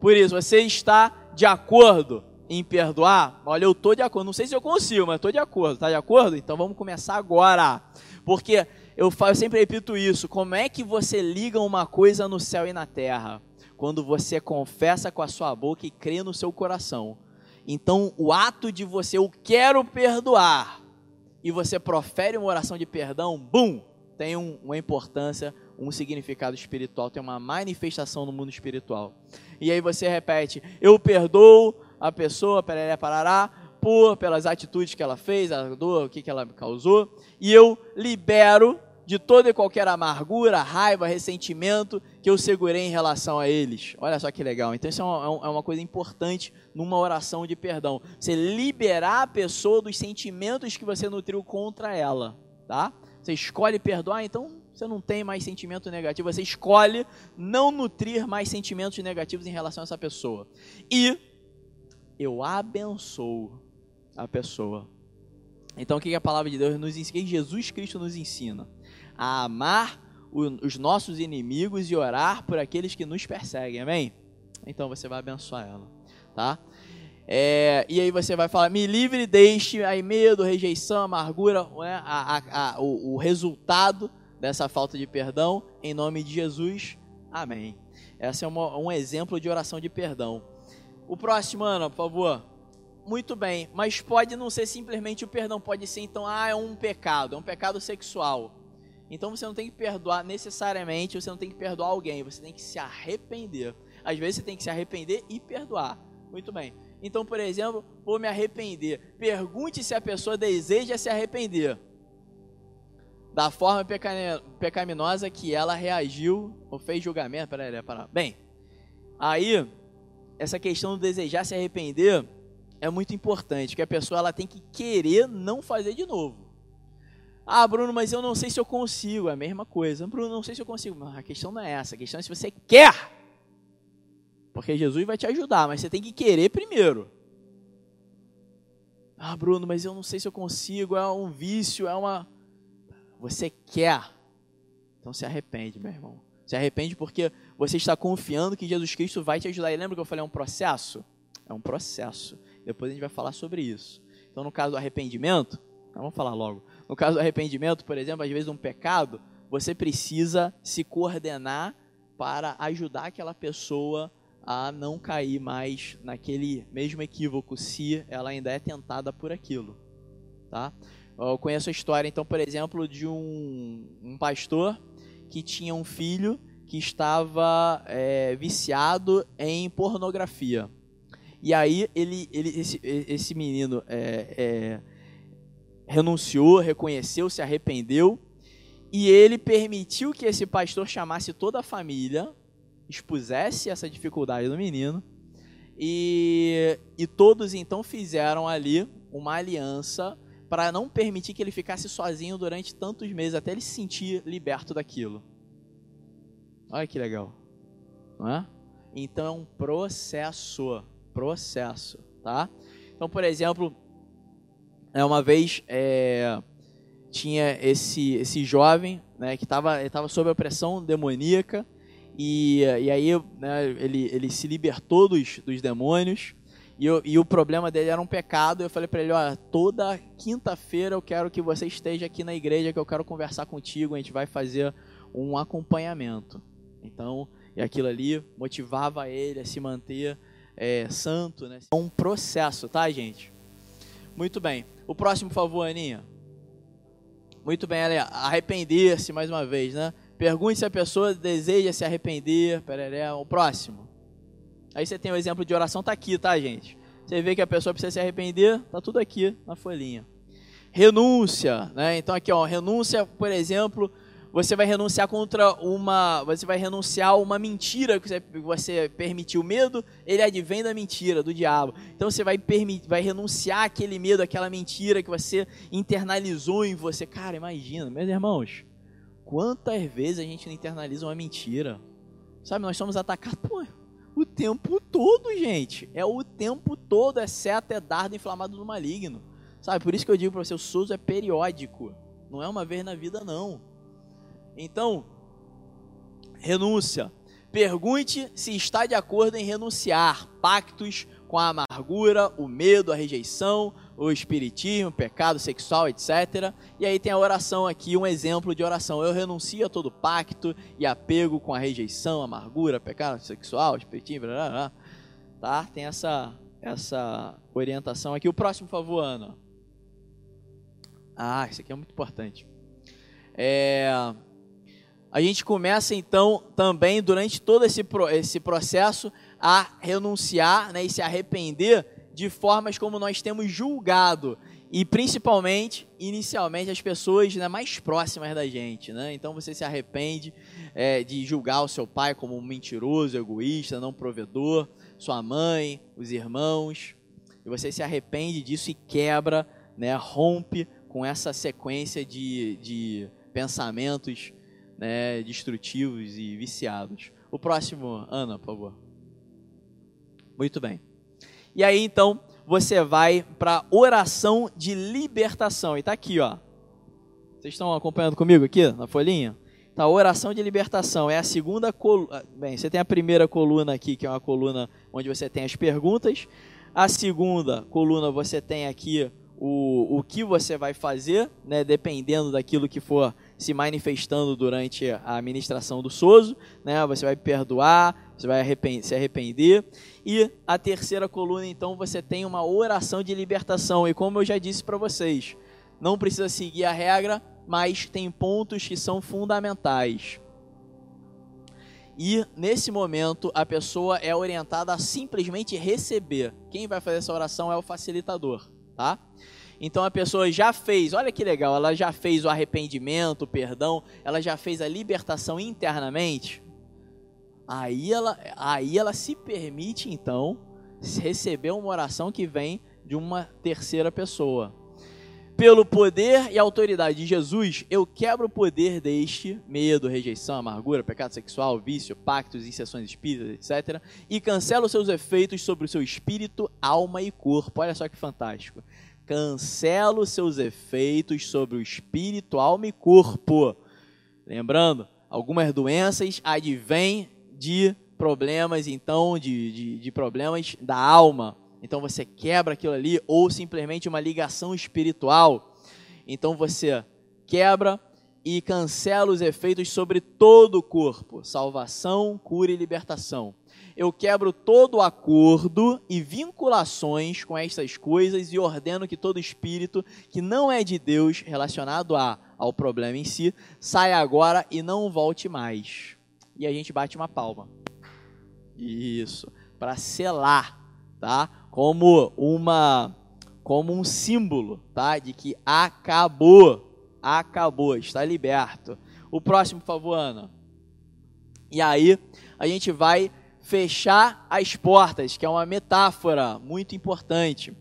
Por isso, você está de acordo em perdoar? Olha, eu estou de acordo. Não sei se eu consigo, mas estou de acordo. Está de acordo? Então vamos começar agora. Porque eu, eu sempre repito isso. Como é que você liga uma coisa no céu e na terra? Quando você confessa com a sua boca e crê no seu coração. Então, o ato de você, eu quero perdoar, e você profere uma oração de perdão, bum, tem um, uma importância, um significado espiritual, tem uma manifestação no mundo espiritual. E aí você repete: Eu perdoo a pessoa, pereré, parará, por, pelas atitudes que ela fez, a dor, o que, que ela causou, e eu libero de toda e qualquer amargura, raiva, ressentimento que eu segurei em relação a eles. Olha só que legal. Então, isso é uma, é uma, coisa importante numa oração de perdão. Você liberar a pessoa dos sentimentos que você nutriu contra ela. Tá? Você escolhe perdoar, então você não tem mais sentimento negativo. Você escolhe não nutrir mais sentimentos negativos em relação a essa pessoa. E eu abençoo a pessoa. Então, o que a palavra de Deus nos ensina? Que Jesus Cristo nos ensina a amar os nossos inimigos e orar por aqueles que nos perseguem. Amém? Então você vai abençoar ela, tá? É, e aí você vai falar, me livre deste aí medo, rejeição, amargura, né, a, a, a, o, o resultado dessa falta de perdão, em nome de Jesus. Amém. Esse é uma, um exemplo de oração de perdão. O próximo, Ana, por favor. Muito bem, mas pode não ser simplesmente o perdão, pode ser então, ah, é um pecado, é um pecado sexual. Então você não tem que perdoar necessariamente, você não tem que perdoar alguém, você tem que se arrepender. Às vezes você tem que se arrepender e perdoar. Muito bem. Então, por exemplo, vou me arrepender. Pergunte se a pessoa deseja se arrepender da forma pecaminosa que ela reagiu ou fez julgamento. Peraí, peraí. Bem, aí, essa questão do desejar se arrepender é muito importante, que a pessoa ela tem que querer não fazer de novo. Ah, Bruno, mas eu não sei se eu consigo. É a mesma coisa. Bruno, não sei se eu consigo. A questão não é essa. A questão é se você quer. Porque Jesus vai te ajudar, mas você tem que querer primeiro. Ah, Bruno, mas eu não sei se eu consigo. É um vício, é uma. Você quer. Então se arrepende, meu irmão. Se arrepende porque você está confiando que Jesus Cristo vai te ajudar. E lembra que eu falei é um processo? É um processo. Depois a gente vai falar sobre isso. Então, no caso do arrependimento, vamos falar logo. No caso do arrependimento, por exemplo, às vezes um pecado, você precisa se coordenar para ajudar aquela pessoa a não cair mais naquele mesmo equívoco se ela ainda é tentada por aquilo, tá? Eu conheço a história, então, por exemplo, de um, um pastor que tinha um filho que estava é, viciado em pornografia. E aí ele, ele esse, esse menino é, é, renunciou, reconheceu, se arrependeu e ele permitiu que esse pastor chamasse toda a família, expusesse essa dificuldade do menino e, e todos então fizeram ali uma aliança para não permitir que ele ficasse sozinho durante tantos meses até ele se sentir liberto daquilo. Olha que legal, não é? Então é um processo processo, tá? Então, por exemplo, é uma vez é, tinha esse esse jovem, né, que estava estava sob a pressão demoníaca e, e aí né, ele ele se libertou dos, dos demônios e, eu, e o problema dele era um pecado. Eu falei para ele: olha, toda quinta-feira eu quero que você esteja aqui na igreja, que eu quero conversar contigo. A gente vai fazer um acompanhamento. Então, e aquilo ali motivava ele a se manter é, santo, né? É um processo, tá, gente? Muito bem. O próximo, por favor, Aninha. Muito bem, arrepender-se mais uma vez, né? Pergunte se a pessoa deseja se arrepender. Pereré. O próximo. Aí você tem o exemplo de oração, tá aqui, tá, gente? Você vê que a pessoa precisa se arrepender, tá tudo aqui na folhinha. Renúncia, né? Então aqui, ó, renúncia, por exemplo, você vai renunciar contra uma, você vai renunciar uma mentira que você, você permitiu. O medo, ele advém da mentira, do diabo. Então você vai permitir, vai renunciar aquele medo, aquela mentira que você internalizou em você. Cara, imagina, meus irmãos, quantas vezes a gente não internaliza uma mentira? Sabe, nós somos atacados o tempo todo, gente. É o tempo todo, é seta, é dardo inflamado do maligno. Sabe, por isso que eu digo para você, o SUS é periódico. Não é uma vez na vida, não. Então, renúncia. Pergunte se está de acordo em renunciar pactos com a amargura, o medo, a rejeição, o espiritismo, pecado sexual, etc. E aí tem a oração aqui, um exemplo de oração. Eu renuncio a todo pacto e apego com a rejeição, amargura, pecado sexual, espiritismo, blá, blá, blá. tá? Tem essa essa orientação aqui. O próximo, favor, Ana. Ah, isso aqui é muito importante. É, a gente começa então também durante todo esse, esse processo a renunciar né, e se arrepender de formas como nós temos julgado e principalmente, inicialmente, as pessoas né, mais próximas da gente. Né? Então você se arrepende é, de julgar o seu pai como um mentiroso, egoísta, não provedor, sua mãe, os irmãos, e você se arrepende disso e quebra, né, rompe com essa sequência de, de pensamentos né, destrutivos e viciados. O próximo, Ana, por favor. Muito bem. E aí então você vai para oração de libertação. E está aqui, ó. Vocês estão acompanhando comigo aqui na folhinha? Tá, oração de libertação é a segunda coluna. Ah, bem, você tem a primeira coluna aqui, que é uma coluna onde você tem as perguntas. A segunda coluna você tem aqui o, o que você vai fazer, né, dependendo daquilo que for se manifestando durante a administração do Soso, né? Você vai perdoar, você vai se arrepender. E a terceira coluna, então, você tem uma oração de libertação. E como eu já disse para vocês, não precisa seguir a regra, mas tem pontos que são fundamentais. E nesse momento a pessoa é orientada a simplesmente receber. Quem vai fazer essa oração é o facilitador, tá? Então a pessoa já fez, olha que legal, ela já fez o arrependimento, o perdão, ela já fez a libertação internamente. Aí ela, aí ela se permite então receber uma oração que vem de uma terceira pessoa. Pelo poder e autoridade de Jesus, eu quebro o poder deste medo, rejeição, amargura, pecado sexual, vício, pactos, inserções espíritas, etc. E cancelo seus efeitos sobre o seu espírito, alma e corpo. Olha só que fantástico cancela os seus efeitos sobre o espírito, alma e corpo. Lembrando, algumas doenças advêm de problemas, então, de, de, de, problemas da alma. Então você quebra aquilo ali, ou simplesmente uma ligação espiritual. Então você quebra e cancela os efeitos sobre todo o corpo. Salvação, cura e libertação eu quebro todo acordo e vinculações com estas coisas e ordeno que todo espírito que não é de Deus relacionado a, ao problema em si saia agora e não volte mais. E a gente bate uma palma. Isso, para selar, tá? Como uma como um símbolo, tá? De que acabou, acabou, está liberto. O próximo, por favor, Ana. E aí, a gente vai fechar as portas, que é uma metáfora muito importante.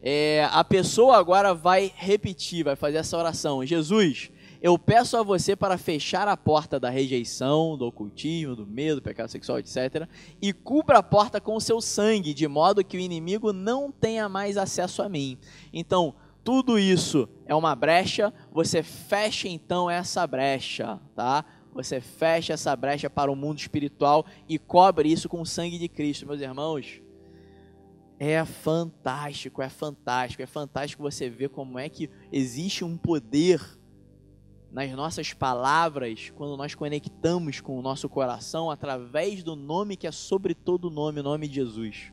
É, a pessoa agora vai repetir, vai fazer essa oração: Jesus, eu peço a você para fechar a porta da rejeição, do ocultismo, do medo, do pecado sexual, etc. E cubra a porta com o seu sangue, de modo que o inimigo não tenha mais acesso a mim. Então, tudo isso é uma brecha, você fecha então essa brecha, tá? você fecha essa brecha para o mundo espiritual e cobre isso com o sangue de Cristo, meus irmãos. É fantástico, é fantástico, é fantástico você ver como é que existe um poder nas nossas palavras quando nós conectamos com o nosso coração através do nome que é sobre todo nome, o nome de Jesus.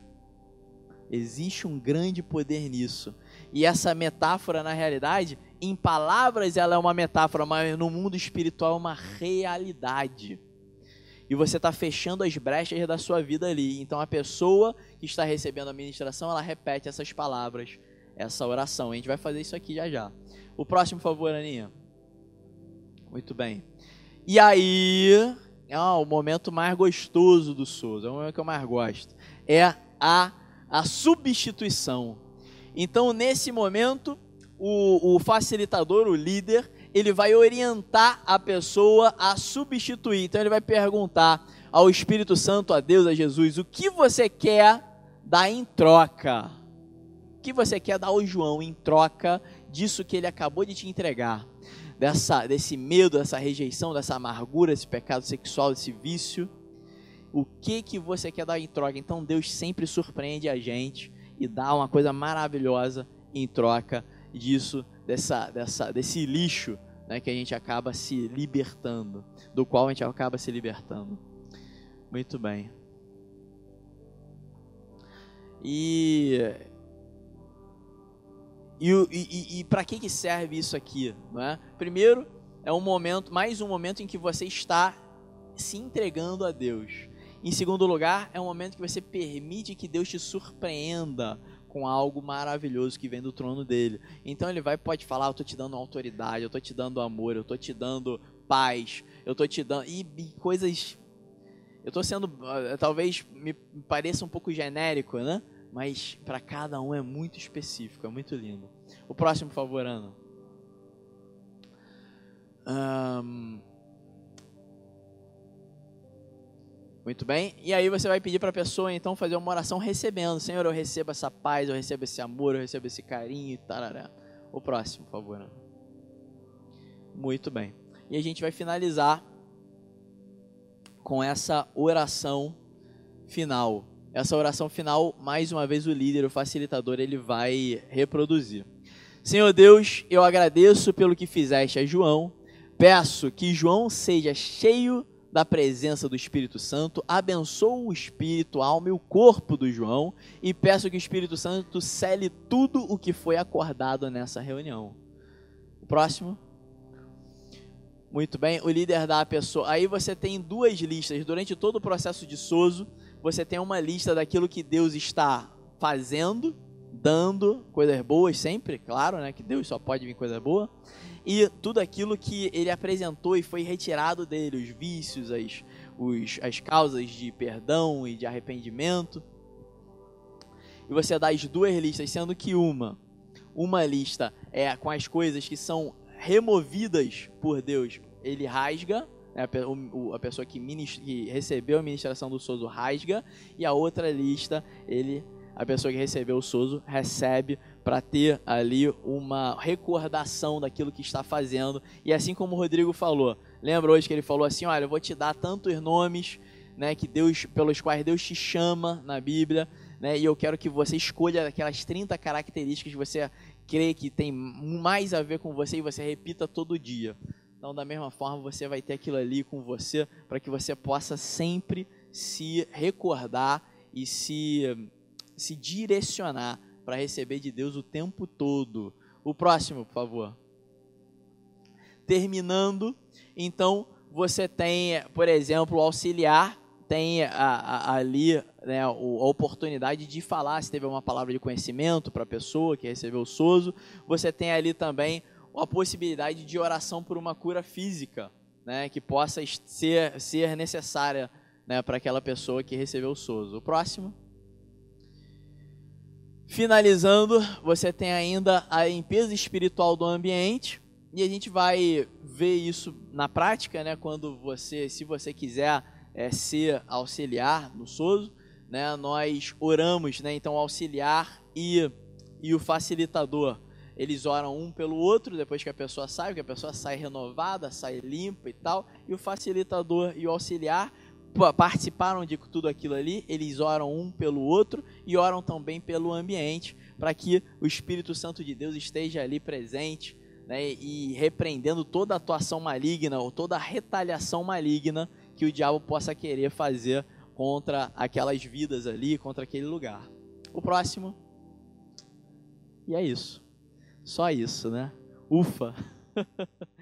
Existe um grande poder nisso. E essa metáfora, na realidade, em palavras ela é uma metáfora, mas no mundo espiritual é uma realidade. E você está fechando as brechas da sua vida ali. Então a pessoa que está recebendo a ministração, ela repete essas palavras, essa oração. A gente vai fazer isso aqui já já. O próximo, por favor, Aninha. Muito bem. E aí, é o momento mais gostoso do Souza, é o momento que eu mais gosto. É a, a substituição. Então, nesse momento, o, o facilitador, o líder, ele vai orientar a pessoa a substituir. Então, ele vai perguntar ao Espírito Santo, a Deus, a Jesus, o que você quer dar em troca? O que você quer dar ao João em troca disso que ele acabou de te entregar? Dessa, desse medo, dessa rejeição, dessa amargura, desse pecado sexual, desse vício. O que que você quer dar em troca? Então Deus sempre surpreende a gente e dá uma coisa maravilhosa em troca disso, dessa, dessa, desse lixo né, que a gente acaba se libertando, do qual a gente acaba se libertando. Muito bem. E e, e, e para que, que serve isso aqui? Não é? Primeiro, é um momento, mais um momento em que você está se entregando a Deus. Em segundo lugar, é um momento que você permite que Deus te surpreenda com algo maravilhoso que vem do trono dele. Então ele vai pode falar, eu estou te dando autoridade, eu estou te dando amor, eu estou te dando paz, eu estou te dando e, e coisas eu estou sendo ah, talvez me pareça um pouco genérico, né? Mas para cada um é muito específico, é muito lindo. O próximo, por favor, Ana. Um, Muito bem. E aí você vai pedir para a pessoa então fazer uma oração recebendo. Senhor, eu recebo essa paz, eu recebo esse amor, eu recebo esse carinho e tarará. O próximo, por favor. Muito bem. E a gente vai finalizar com essa oração final. Essa oração final, mais uma vez o líder, o facilitador, ele vai reproduzir. Senhor Deus, eu agradeço pelo que fizeste a João. Peço que João seja cheio da presença do Espírito Santo, abençoo o espírito, a alma e o corpo do João e peço que o Espírito Santo cele tudo o que foi acordado nessa reunião. O próximo. Muito bem, o líder da pessoa. Aí você tem duas listas. Durante todo o processo de Soso, você tem uma lista daquilo que Deus está fazendo, dando coisas boas sempre, claro, né? Que Deus só pode vir coisa boa e tudo aquilo que ele apresentou e foi retirado dele, os vícios, as, os, as causas de perdão e de arrependimento. E você dá as duas listas, sendo que uma, uma lista é com as coisas que são removidas por Deus, ele rasga, né, a, pessoa que, que recebeu a ministração do Sozo rasga, e a outra lista, ele a pessoa que recebeu o Sozo recebe para ter ali uma recordação daquilo que está fazendo. E assim como o Rodrigo falou, lembra hoje que ele falou assim: olha, eu vou te dar tantos nomes né, que Deus, pelos quais Deus te chama na Bíblia, né, e eu quero que você escolha aquelas 30 características que você crê que tem mais a ver com você e você repita todo dia. Então, da mesma forma, você vai ter aquilo ali com você para que você possa sempre se recordar e se, se direcionar para receber de Deus o tempo todo. O próximo, por favor. Terminando, então você tem, por exemplo, o auxiliar tem a, a, ali né, a, oportunidade de falar se teve uma palavra de conhecimento para a pessoa que recebeu o sozo. Você tem ali também a possibilidade de oração por uma cura física, né, que possa ser, ser necessária né, para aquela pessoa que recebeu o sozo. O próximo. Finalizando, você tem ainda a limpeza espiritual do ambiente e a gente vai ver isso na prática, né? Quando você, se você quiser é, ser auxiliar no SOSO, né? Nós oramos, né? Então, auxiliar e, e o facilitador, eles oram um pelo outro depois que a pessoa sai, porque a pessoa sai renovada, sai limpa e tal, e o facilitador e o auxiliar participaram de tudo aquilo ali, eles oram um pelo outro e oram também pelo ambiente, para que o Espírito Santo de Deus esteja ali presente né, e repreendendo toda atuação maligna ou toda retaliação maligna que o diabo possa querer fazer contra aquelas vidas ali, contra aquele lugar. O próximo. E é isso. Só isso, né? Ufa!